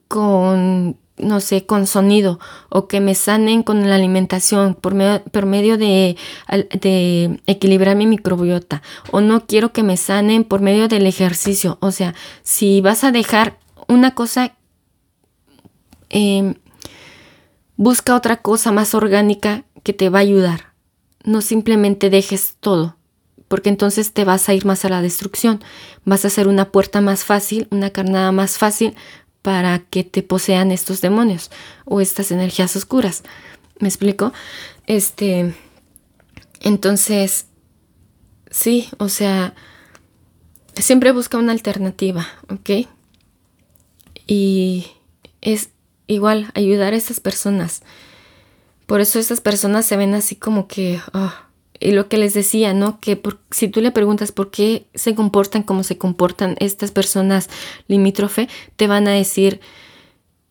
con, no sé, con sonido o que me sanen con la alimentación por medio, de, equilibrar mi microbiota o no quiero que me sanen por medio del ejercicio. O sea, si vas a dejar una cosa, em, busca otra cosa más orgánica que te va a ayudar. No simplemente dejes todo porque entonces te vas a ir más a la destrucción. Vas a hacer una puerta más fácil, una carnada más fácil para que te posean estos demonios o estas energías oscuras. ¿Me explico? Este, entonces, sí, o sea, siempre busca una alternativa, ¿ok? Y es igual ayudar a estas personas. Por eso estas personas se ven así como que, ah, y lo que les decía, ¿no? Que si tú le preguntas por qué se comportan como se comportan estas personas limítrofe, te van a decir,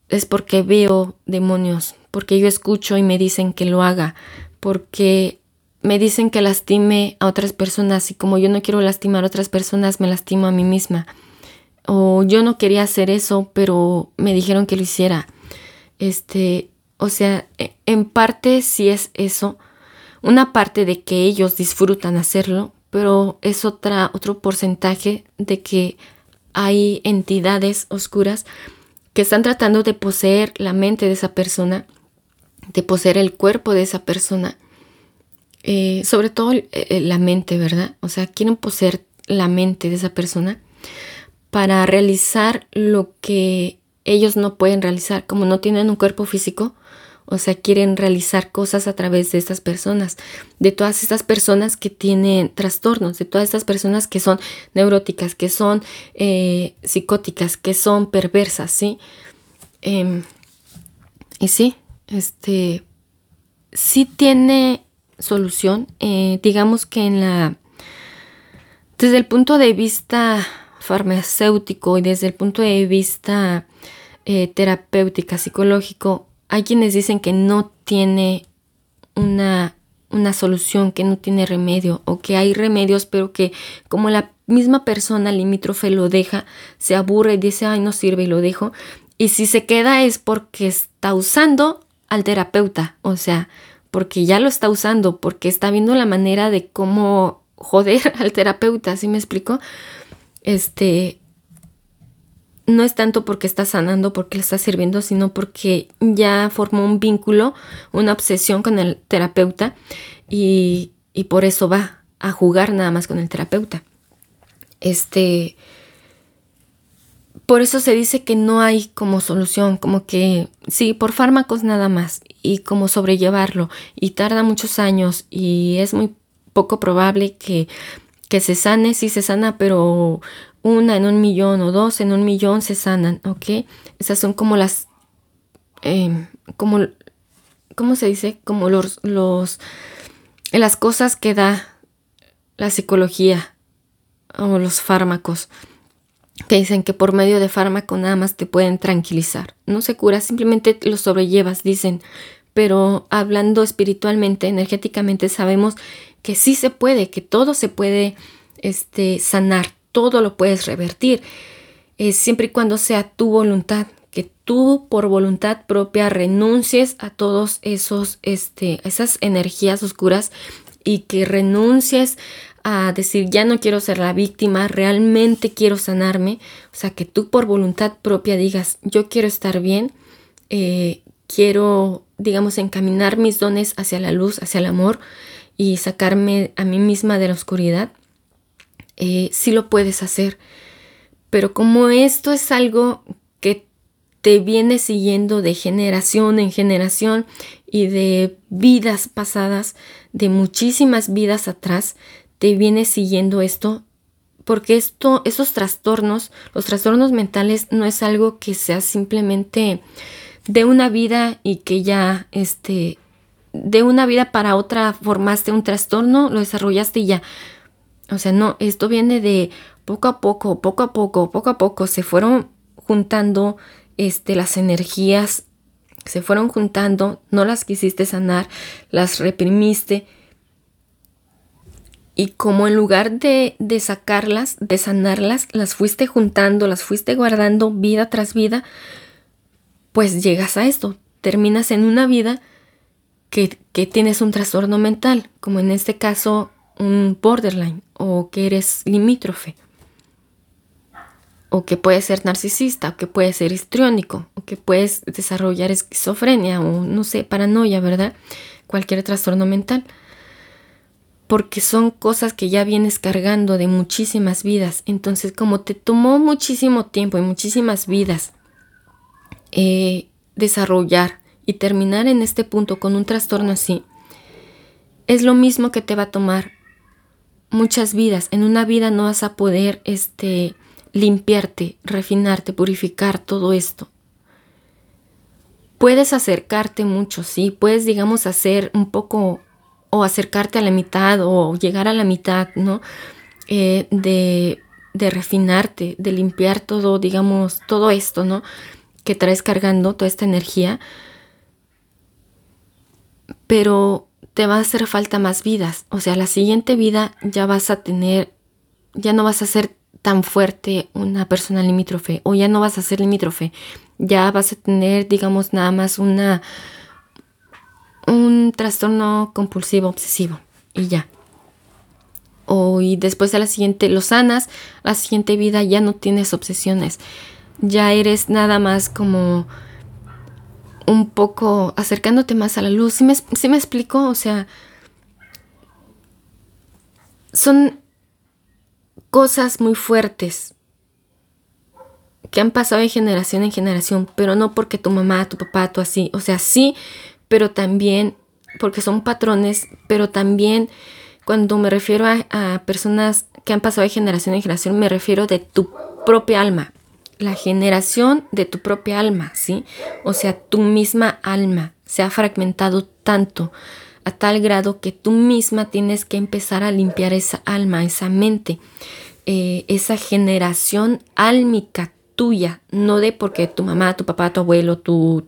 es porque veo demonios, porque yo escucho y me dicen que lo haga, porque me dicen que lastime a otras personas y como yo no quiero lastimar a otras personas, me lastimo a mí misma. O yo no quería hacer eso, pero me dijeron que lo hiciera. Este, o sea, e, en parte sí es eso, una parte de que ellos disfrutan hacerlo, pero es otra, otro porcentaje de que hay entidades oscuras que están tratando de poseer la mente de esa persona, de poseer el cuerpo de esa persona, eh, sobre todo eh, la mente, ¿verdad? O sea, quieren poseer la mente de esa persona para realizar lo que ellos no pueden realizar, como no tienen un cuerpo físico, o sea, quieren realizar cosas a través de estas personas, de todas estas personas que tienen trastornos, de todas estas personas que son neuróticas, que son eh, psicóticas, que son perversas, ¿sí? Em, y sí, este, sí tiene solución. Eh, digamos que en la, desde el punto de vista farmacéutico y desde el punto de vista eh, terapéutica, psicológico, hay quienes dicen que no tiene una, una solución, que no tiene remedio o que hay remedios, pero que como la misma persona limítrofe lo deja, se aburre y dice, ay, no sirve y lo dejo. Y si se queda es porque está usando al terapeuta, o sea, porque ya lo está usando, porque está viendo la manera de cómo joder al terapeuta, ¿sí me explico? Este, no es tanto porque está sanando, porque le está sirviendo, sino porque ya formó un vínculo, una obsesión con el terapeuta y, y por eso va a jugar nada más con el terapeuta. Este, por eso se dice que no hay como solución, como que sí, por fármacos nada más y como sobrellevarlo y tarda muchos años y es muy poco probable que, que se sane, sí se sana, pero una en un millón o dos en un millón se sanan, ¿ok? Esas son como las, em, como, ¿cómo se dice? Como los, los, las cosas que da la psicología o los fármacos que dicen que por medio de fármaco nada más te pueden tranquilizar. No se cura, simplemente lo sobrellevas, dicen. Pero hablando espiritualmente, energéticamente, sabemos que sí se puede, que todo se puede este, sanar, todo lo puedes revertir, eh, siempre y cuando sea tu voluntad, que tú por voluntad propia renuncies a todos esos, este, esas energías oscuras y que renuncies a decir, ya no quiero ser la víctima, realmente quiero sanarme. O sea, que tú por voluntad propia digas, yo quiero estar bien, eh, quiero, digamos, encaminar mis dones hacia la luz, hacia el amor y sacarme a mí misma de la oscuridad. Eh, sí lo puedes hacer. Pero como esto es algo que te viene siguiendo de generación en generación y de vidas pasadas, de muchísimas vidas atrás, te viene siguiendo esto, porque esto, esos trastornos, los trastornos mentales no es algo que sea simplemente de una vida y que ya, este, de una vida para otra formaste un trastorno, lo desarrollaste y ya. O sea, no, esto viene de poco a poco, poco a poco, poco a poco, se fueron juntando este, las energías, se fueron juntando, no las quisiste sanar, las reprimiste. Y como en lugar de, de, sacarlas, de sanarlas, las fuiste juntando, las fuiste guardando vida tras vida, pues llegas a esto, terminas en una vida que, que tienes un trastorno mental, como en este caso un borderline, o que eres limítrofe, o que puedes ser narcisista, o que puedes ser histriónico, o que puedes desarrollar esquizofrenia, o no sé, paranoia, ¿verdad? Cualquier trastorno mental porque son cosas que ya vienes cargando de muchísimas vidas. Entonces, como te tomó muchísimo tiempo y muchísimas vidas eh, desarrollar y terminar en este punto con un trastorno así, es lo mismo que te va a tomar muchas vidas. En una vida no vas a poder este, limpiarte, refinarte, purificar todo esto. Puedes acercarte mucho, sí, puedes, digamos, hacer un poco o acercarte a la mitad o llegar a la mitad, ¿no? Eh, de, de refinarte, de limpiar todo, digamos, todo esto, ¿no? Que traes cargando, toda esta energía. Pero te va a hacer falta más vidas. O sea, la siguiente vida ya vas a tener, ya no vas a ser tan fuerte una persona limítrofe o ya no vas a ser limítrofe. Ya vas a tener, digamos, nada más una un trastorno compulsivo obsesivo y ya. O y después de la siguiente lo sanas, la siguiente vida ya no tienes obsesiones. Ya eres nada más como un poco acercándote más a la luz. ¿Sí me, me explico? O sea, son cosas muy fuertes que han pasado de generación en generación, pero no porque tu mamá, tu papá, tú así. O sea, sí, pero también, porque son patrones, pero también cuando me refiero a, personas que han pasado de generación en generación, me refiero de tu propia alma, la generación de tu propia alma, ¿sí? O sea, tu misma alma se ha fragmentado tanto a tal grado que tú misma tienes que empezar a limpiar esa alma, esa mente, eh, esa generación álmica tuya, no de porque tu mamá, tu papá, tu abuelo, tu...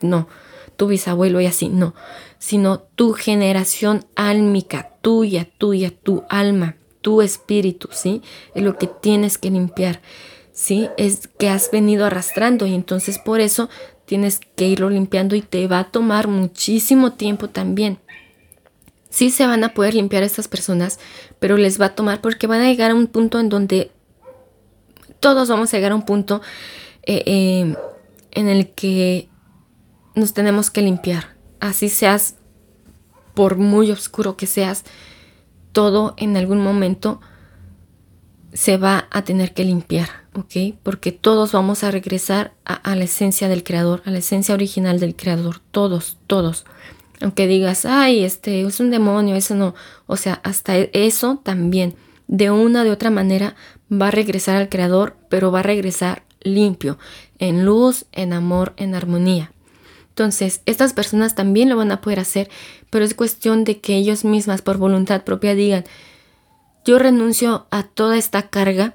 no, tu bisabuelo y así, no, sino tu generación álmica, tuya, tuya, tu alma, tu espíritu, ¿sí? Es lo que tienes que limpiar, ¿sí? Es que has venido arrastrando y entonces por eso tienes que irlo limpiando y te va a tomar muchísimo tiempo también. Sí se van a poder limpiar estas personas, pero les va a tomar porque van a llegar a un punto en donde todos vamos a llegar a un punto eh, eh, en el que nos tenemos que limpiar. Así seas, por muy oscuro que seas, todo en algún momento se va a tener que limpiar, ¿ok? Porque todos vamos a regresar a, la esencia del creador, a la esencia original del creador, todos, todos. Aunque digas, ay, este es un demonio, eso no. O sea, hasta e, eso también, de una de otra manera, va a regresar al creador, pero va a regresar limpio, en luz, en amor, en armonía. Entonces, estas personas también lo van a poder hacer, pero es cuestión de que ellos mismas por voluntad propia digan, yo renuncio a toda esta carga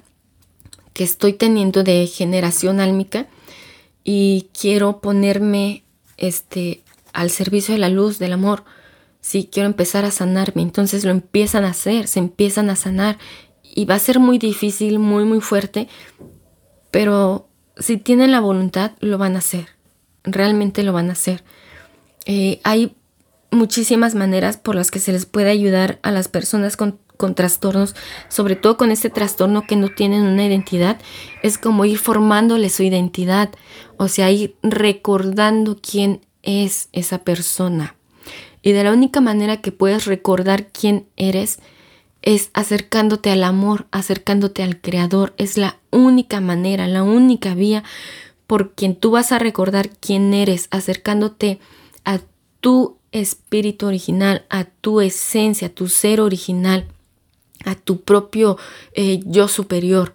que estoy teniendo de generación álmica y quiero ponerme este al servicio de la luz, del amor. Sí, quiero empezar a sanarme. Entonces lo empiezan a hacer, se empiezan a sanar y va a ser muy difícil, muy muy fuerte, pero si tienen la voluntad lo van a hacer realmente lo van a hacer. Eh, hay muchísimas maneras por las que se les puede ayudar a las personas con, trastornos, sobre todo con este trastorno que no tienen una identidad, es como ir formándole su identidad, o sea, ir recordando quién es esa persona. Y de la única manera que puedes recordar quién eres es acercándote al amor, acercándote al Creador. Es la única manera, la única vía por quien tú vas a recordar quién eres, acercándote a tu espíritu original, a tu esencia, a tu ser original, a tu propio eh, yo superior.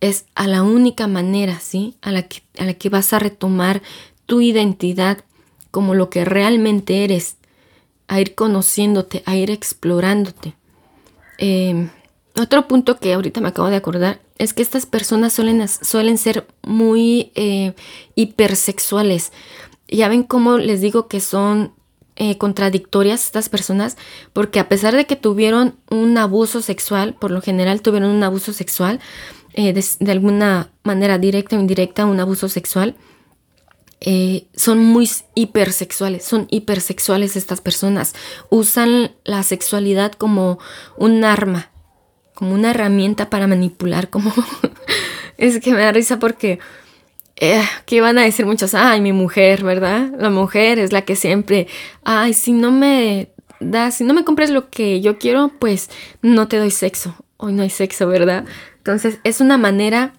Es a la única manera, ¿sí? A la, que, a la que vas a retomar tu identidad como lo que realmente eres, a ir conociéndote, a ir explorándote. Em, otro punto que ahorita me acabo de acordar es que estas personas suelen, suelen ser muy eh, hipersexuales. Ya ven cómo les digo que son eh, contradictorias estas personas, porque a pesar de que tuvieron un abuso sexual, por lo general tuvieron un abuso sexual, eh, de, alguna manera directa o indirecta, un abuso sexual, son muy hipersexuales, son hipersexuales estas personas, usan la sexualidad como un arma como una herramienta para manipular, como es que me da risa porque eh, que van a decir muchos, ay, mi mujer, ¿verdad? La mujer es la que siempre, ay, si no me das, si no me compras lo que yo quiero, pues no te doy sexo. Hoy no hay sexo, ¿verdad? Entonces es una manera,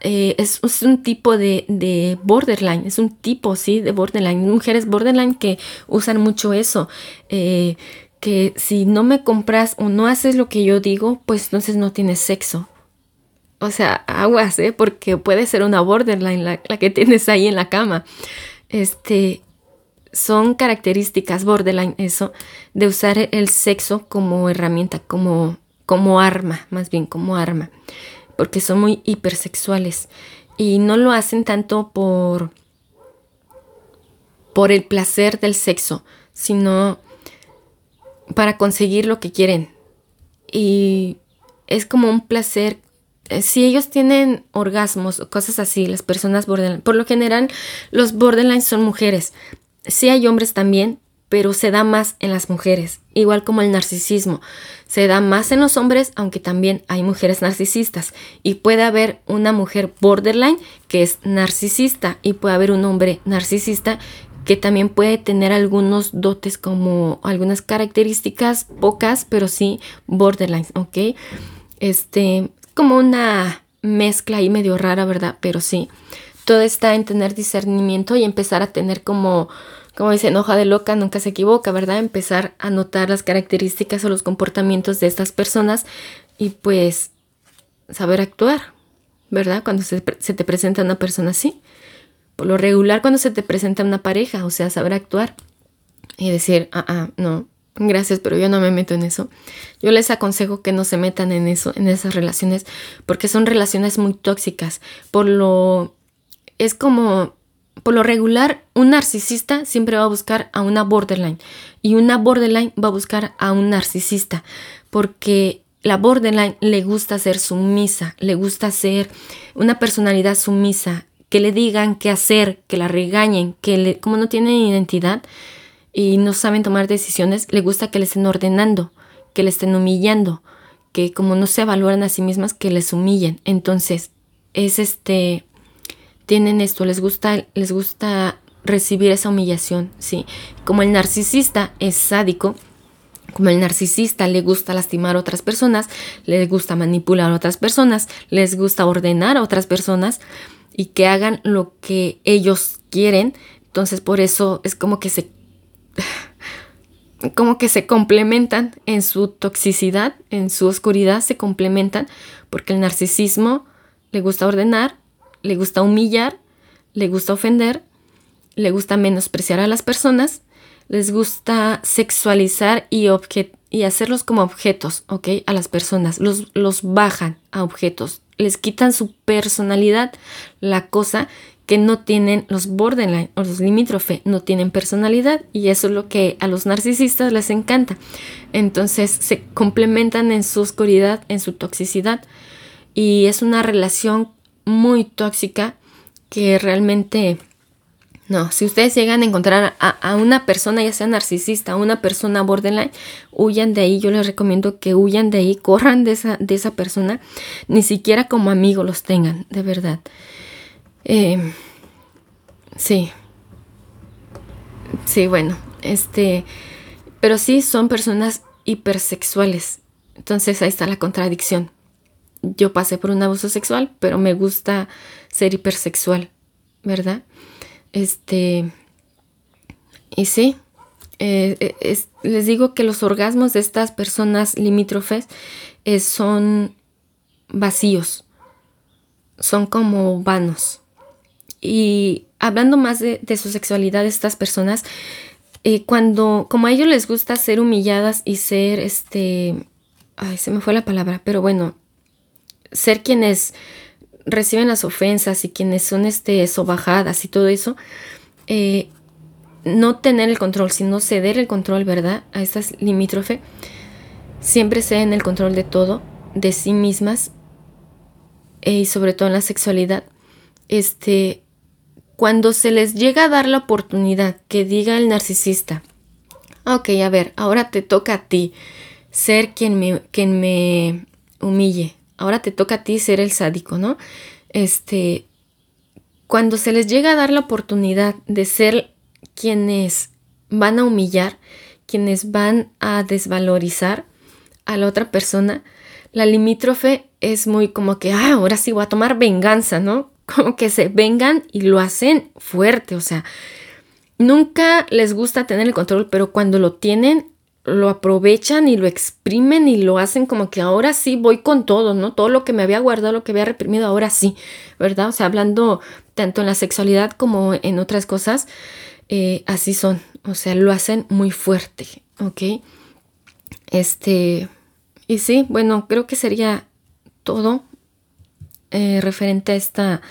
eh, es, un tipo de, de, borderline, es un tipo, sí, de borderline. Mujeres borderline que usan mucho eso. Eh, que si no me compras o no haces lo que yo digo, pues entonces no tienes sexo. O sea, aguas, ¿eh? Porque puede ser una borderline la, que tienes ahí en la cama. Este, son características borderline eso, de usar el sexo como herramienta, como, como arma, más bien como arma. Porque son muy hipersexuales. Y no lo hacen tanto por, por el placer del sexo, sino para conseguir lo que quieren. Y es como un placer. Eh, si ellos tienen orgasmos o cosas así, las personas borderline, por lo general los borderline son mujeres. Sí hay hombres también, pero se da más en las mujeres, igual como el narcisismo. Se da más en los hombres, aunque también hay mujeres narcisistas. Y puede haber una mujer borderline que es narcisista y puede haber un hombre narcisista que también puede tener algunos dotes como algunas características pocas, pero sí borderlines, ¿ok? Este, como una mezcla ahí medio rara, ¿verdad? Pero sí, todo está en tener discernimiento y empezar a tener como, como dicen, hoja de loca, nunca se equivoca, ¿verdad? Empezar a notar las características o los comportamientos de estas personas y pues saber actuar, ¿verdad? Cuando se, se te presenta una persona así. Por lo regular, cuando se te presenta una pareja, o sea, saber actuar y decir, ah, ah, no, gracias, pero yo no me meto en eso. Yo les aconsejo que no se metan en eso, en esas relaciones, porque son relaciones muy tóxicas. Por lo, es como, por lo regular, un narcisista siempre va a buscar a una borderline y una borderline va a buscar a un narcisista, porque la borderline le gusta ser sumisa, le gusta ser una personalidad sumisa, que le digan qué hacer, que la regañen, que le, como no tienen identidad y no saben tomar decisiones, le gusta que le estén ordenando, que le estén humillando, que como no se valoran a sí mismas, que les humillen. Entonces, es este, tienen esto, les gusta, les gusta recibir esa humillación, sí. Como el narcisista es sádico, como el narcisista le gusta lastimar a otras personas, les gusta manipular a otras personas, les gusta ordenar a otras personas, y que hagan lo que ellos quieren. Entonces por eso es como que se como que se complementan en su toxicidad, en su oscuridad se complementan porque el narcisismo le gusta ordenar, le gusta humillar, le gusta ofender, le gusta menospreciar a las personas, les gusta sexualizar y, hacerlos como objetos, ¿ok? A las personas, los bajan a objetos, les quitan su personalidad, la cosa que no tienen los borderline o los limítrofe, no tienen personalidad y eso es lo que a los narcisistas les encanta. Entonces se complementan en su oscuridad, en su toxicidad y es una relación muy tóxica que realmente no, si ustedes llegan a encontrar a, una persona, ya sea narcisista, una persona borderline, huyan de ahí. Yo les recomiendo que huyan de ahí, corran de esa, de esa persona, ni siquiera como amigo los tengan, de verdad. Em, sí. Sí, bueno, este, pero sí son personas hipersexuales. Entonces ahí está la contradicción. Yo pasé por un abuso sexual, pero me gusta ser hipersexual, ¿verdad? Este, y sí, eh, eh, les digo que los orgasmos de estas personas limítrofes eh, son vacíos, son como vanos. Y hablando más de, su sexualidad, estas personas, cuando, como a ellos les gusta ser humilladas y ser, este, ay, se me fue la palabra, pero bueno, ser quienes reciben las ofensas y quienes son este, sobajadas y todo eso, eh, no tener el control, sino ceder el control, ¿verdad? A estas limítrofe, siempre ceden el control de todo, de sí mismas eh, y sobre todo en la sexualidad. Este, cuando se les llega a dar la oportunidad que diga el narcisista, ok, a ver, ahora te toca a ti ser quien me, quien me humille, ahora te toca a ti ser el sádico, ¿no? Este, cuando se les llega a dar la oportunidad de ser quienes van a humillar, quienes van a desvalorizar a la otra persona, la limítrofe es muy como que, ah, ahora sí voy a tomar venganza, ¿no? Como que se vengan y lo hacen fuerte, o sea, nunca les gusta tener el control, pero cuando lo tienen, lo aprovechan y lo exprimen y lo hacen como que ahora sí voy con todo, ¿no? Todo lo que me había guardado, lo que había reprimido, ahora sí, ¿verdad? O sea, hablando tanto en la sexualidad como en otras cosas, eh, así son, o sea, lo hacen muy fuerte, ¿ok? Este, y sí, bueno, creo que sería todo eh, referente a, esta,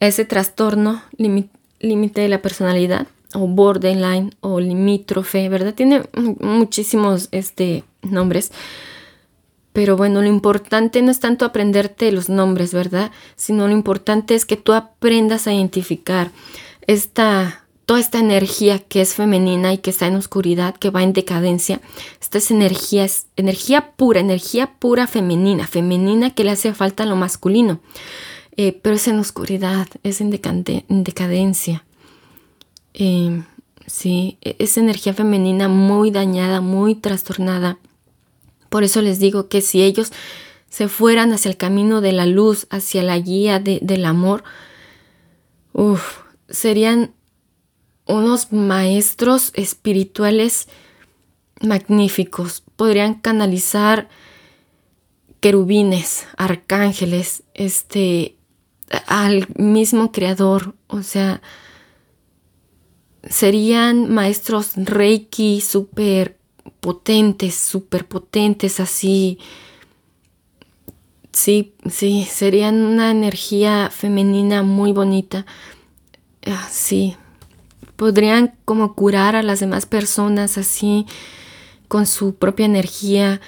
ese trastorno límite de la personalidad o borderline o limítrofe, ¿verdad? Tiene muchísimos este, nombres. Pero bueno, lo importante no es tanto aprenderte los nombres, ¿verdad? Sino lo importante es que tú aprendas a identificar esta, toda esta energía que es femenina y que está en oscuridad, que va en decadencia. Esta es energía, energía pura, energía pura femenina, femenina que le hace falta lo masculino. Eh, pero es en oscuridad, es en, en decadencia. Eh, sí, e-, es energía femenina muy dañada, muy trastornada. Por eso les digo que si ellos se fueran hacia el camino de la luz, hacia la guía del amor, serían unos maestros espirituales magníficos. Podrían canalizar querubines, arcángeles, este, al mismo creador, o sea, serían maestros reiki súper potentes, súper potentes, así. Sí, sí, serían una energía femenina muy bonita. Ah, sí, podrían como curar a las demás personas así, con su propia energía.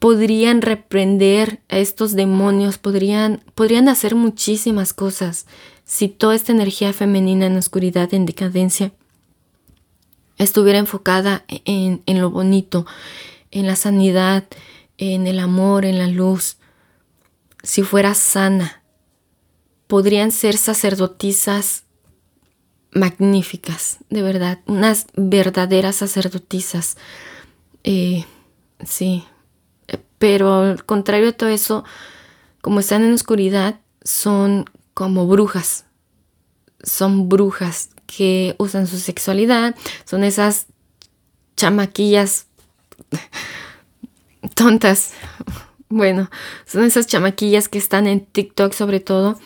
Podrían reprender a estos demonios, podrían, podrían hacer muchísimas cosas si toda esta energía femenina en oscuridad, en decadencia, estuviera enfocada en, en lo bonito, en la sanidad, en el amor, en la luz, si fuera sana, podrían ser sacerdotisas magníficas, de verdad, unas verdaderas sacerdotisas. Eh, sí, pero al contrario de todo eso, como están en oscuridad, son como brujas. Son brujas que usan su sexualidad, son esas chamaquillas tontas. Bueno, son esas chamaquillas que están en TikTok sobre todo,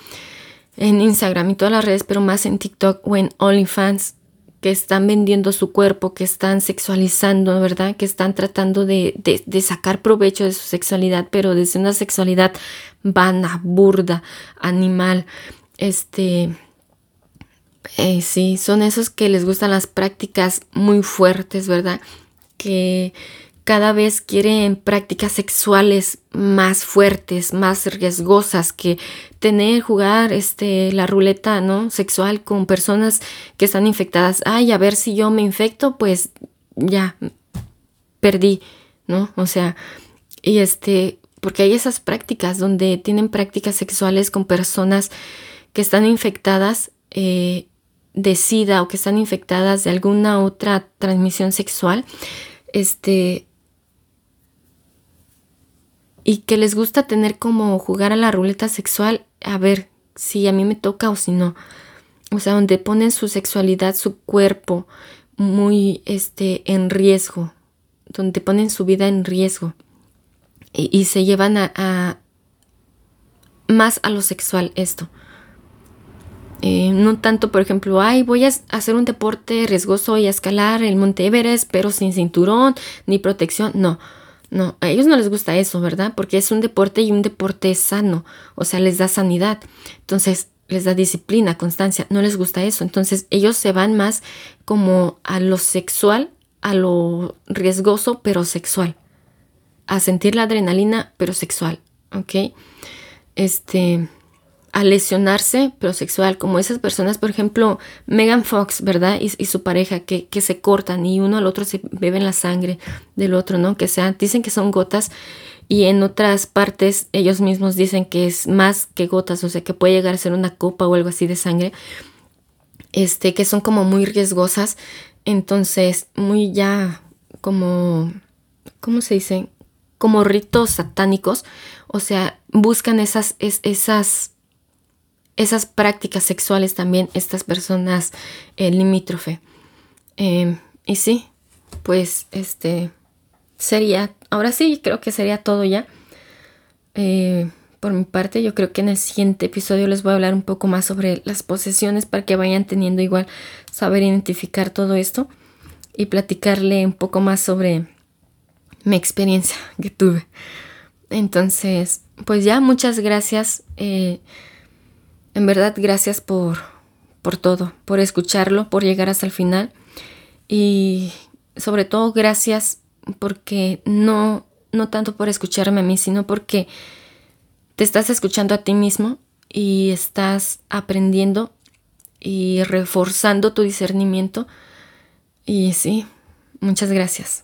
en Instagram y todas las redes, pero más en TikTok o en OnlyFans, que están vendiendo su cuerpo, que están sexualizando, ¿verdad? Que están tratando de, de sacar provecho de su sexualidad, pero desde una sexualidad vana, burda, animal. Este, eh, sí, son esos que les gustan las prácticas muy fuertes, ¿verdad? Que cada vez quieren prácticas sexuales más fuertes, más riesgosas, que tener, jugar este, la ruleta, ¿no? Sexual con personas que están infectadas. Ay, a ver si yo me infecto, pues ya perdí, ¿no? O sea, y este, porque hay esas prácticas donde tienen prácticas sexuales con personas que están infectadas eh, de SIDA o que están infectadas de alguna otra transmisión sexual, este, y que les gusta tener como jugar a la ruleta sexual, a ver si a mí me toca o si no. O sea, donde ponen su sexualidad, su cuerpo muy este, en riesgo, donde ponen su vida en riesgo y, se llevan a, más a lo sexual esto. Eh, no tanto, por ejemplo, ay, voy a hacer un deporte riesgoso y a escalar el Monte Everest, pero sin cinturón ni protección. No, no, a ellos no les gusta eso, ¿verdad? Porque es un deporte y un deporte sano, o sea, les da sanidad. Entonces, les da disciplina, constancia, no les gusta eso. Entonces, ellos se van más como a lo sexual, a lo riesgoso, pero sexual a sentir la adrenalina, pero sexual, ¿ok? Este, a lesionarse, pero sexual, como esas personas, por ejemplo, Megan Fox, ¿verdad? Y, su pareja, que, que, se cortan y uno al otro se beben la sangre del otro, ¿no? Que sean, dicen que son gotas y en otras partes ellos mismos dicen que es más que gotas, o sea, que puede llegar a ser una copa o algo así de sangre, este, que son como muy riesgosas, entonces, muy ya como, ¿cómo se dice? como ritos satánicos, o sea, buscan esas, esas, esas prácticas sexuales también estas personas eh, limítrofe. Em, y sí, pues este sería, ahora sí, creo que sería todo ya. Eh, por mi parte, yo creo que en el siguiente episodio les voy a hablar un poco más sobre las posesiones para que vayan teniendo igual saber identificar todo esto y platicarle un poco más sobre mi experiencia que tuve. Entonces, pues ya muchas gracias. Eh, en verdad, gracias por, por todo, por escucharlo, por llegar hasta el final. Y sobre todo, gracias porque no, no tanto por escucharme a mí, sino porque te estás escuchando a ti mismo y estás aprendiendo y reforzando tu discernimiento. Y sí, muchas gracias.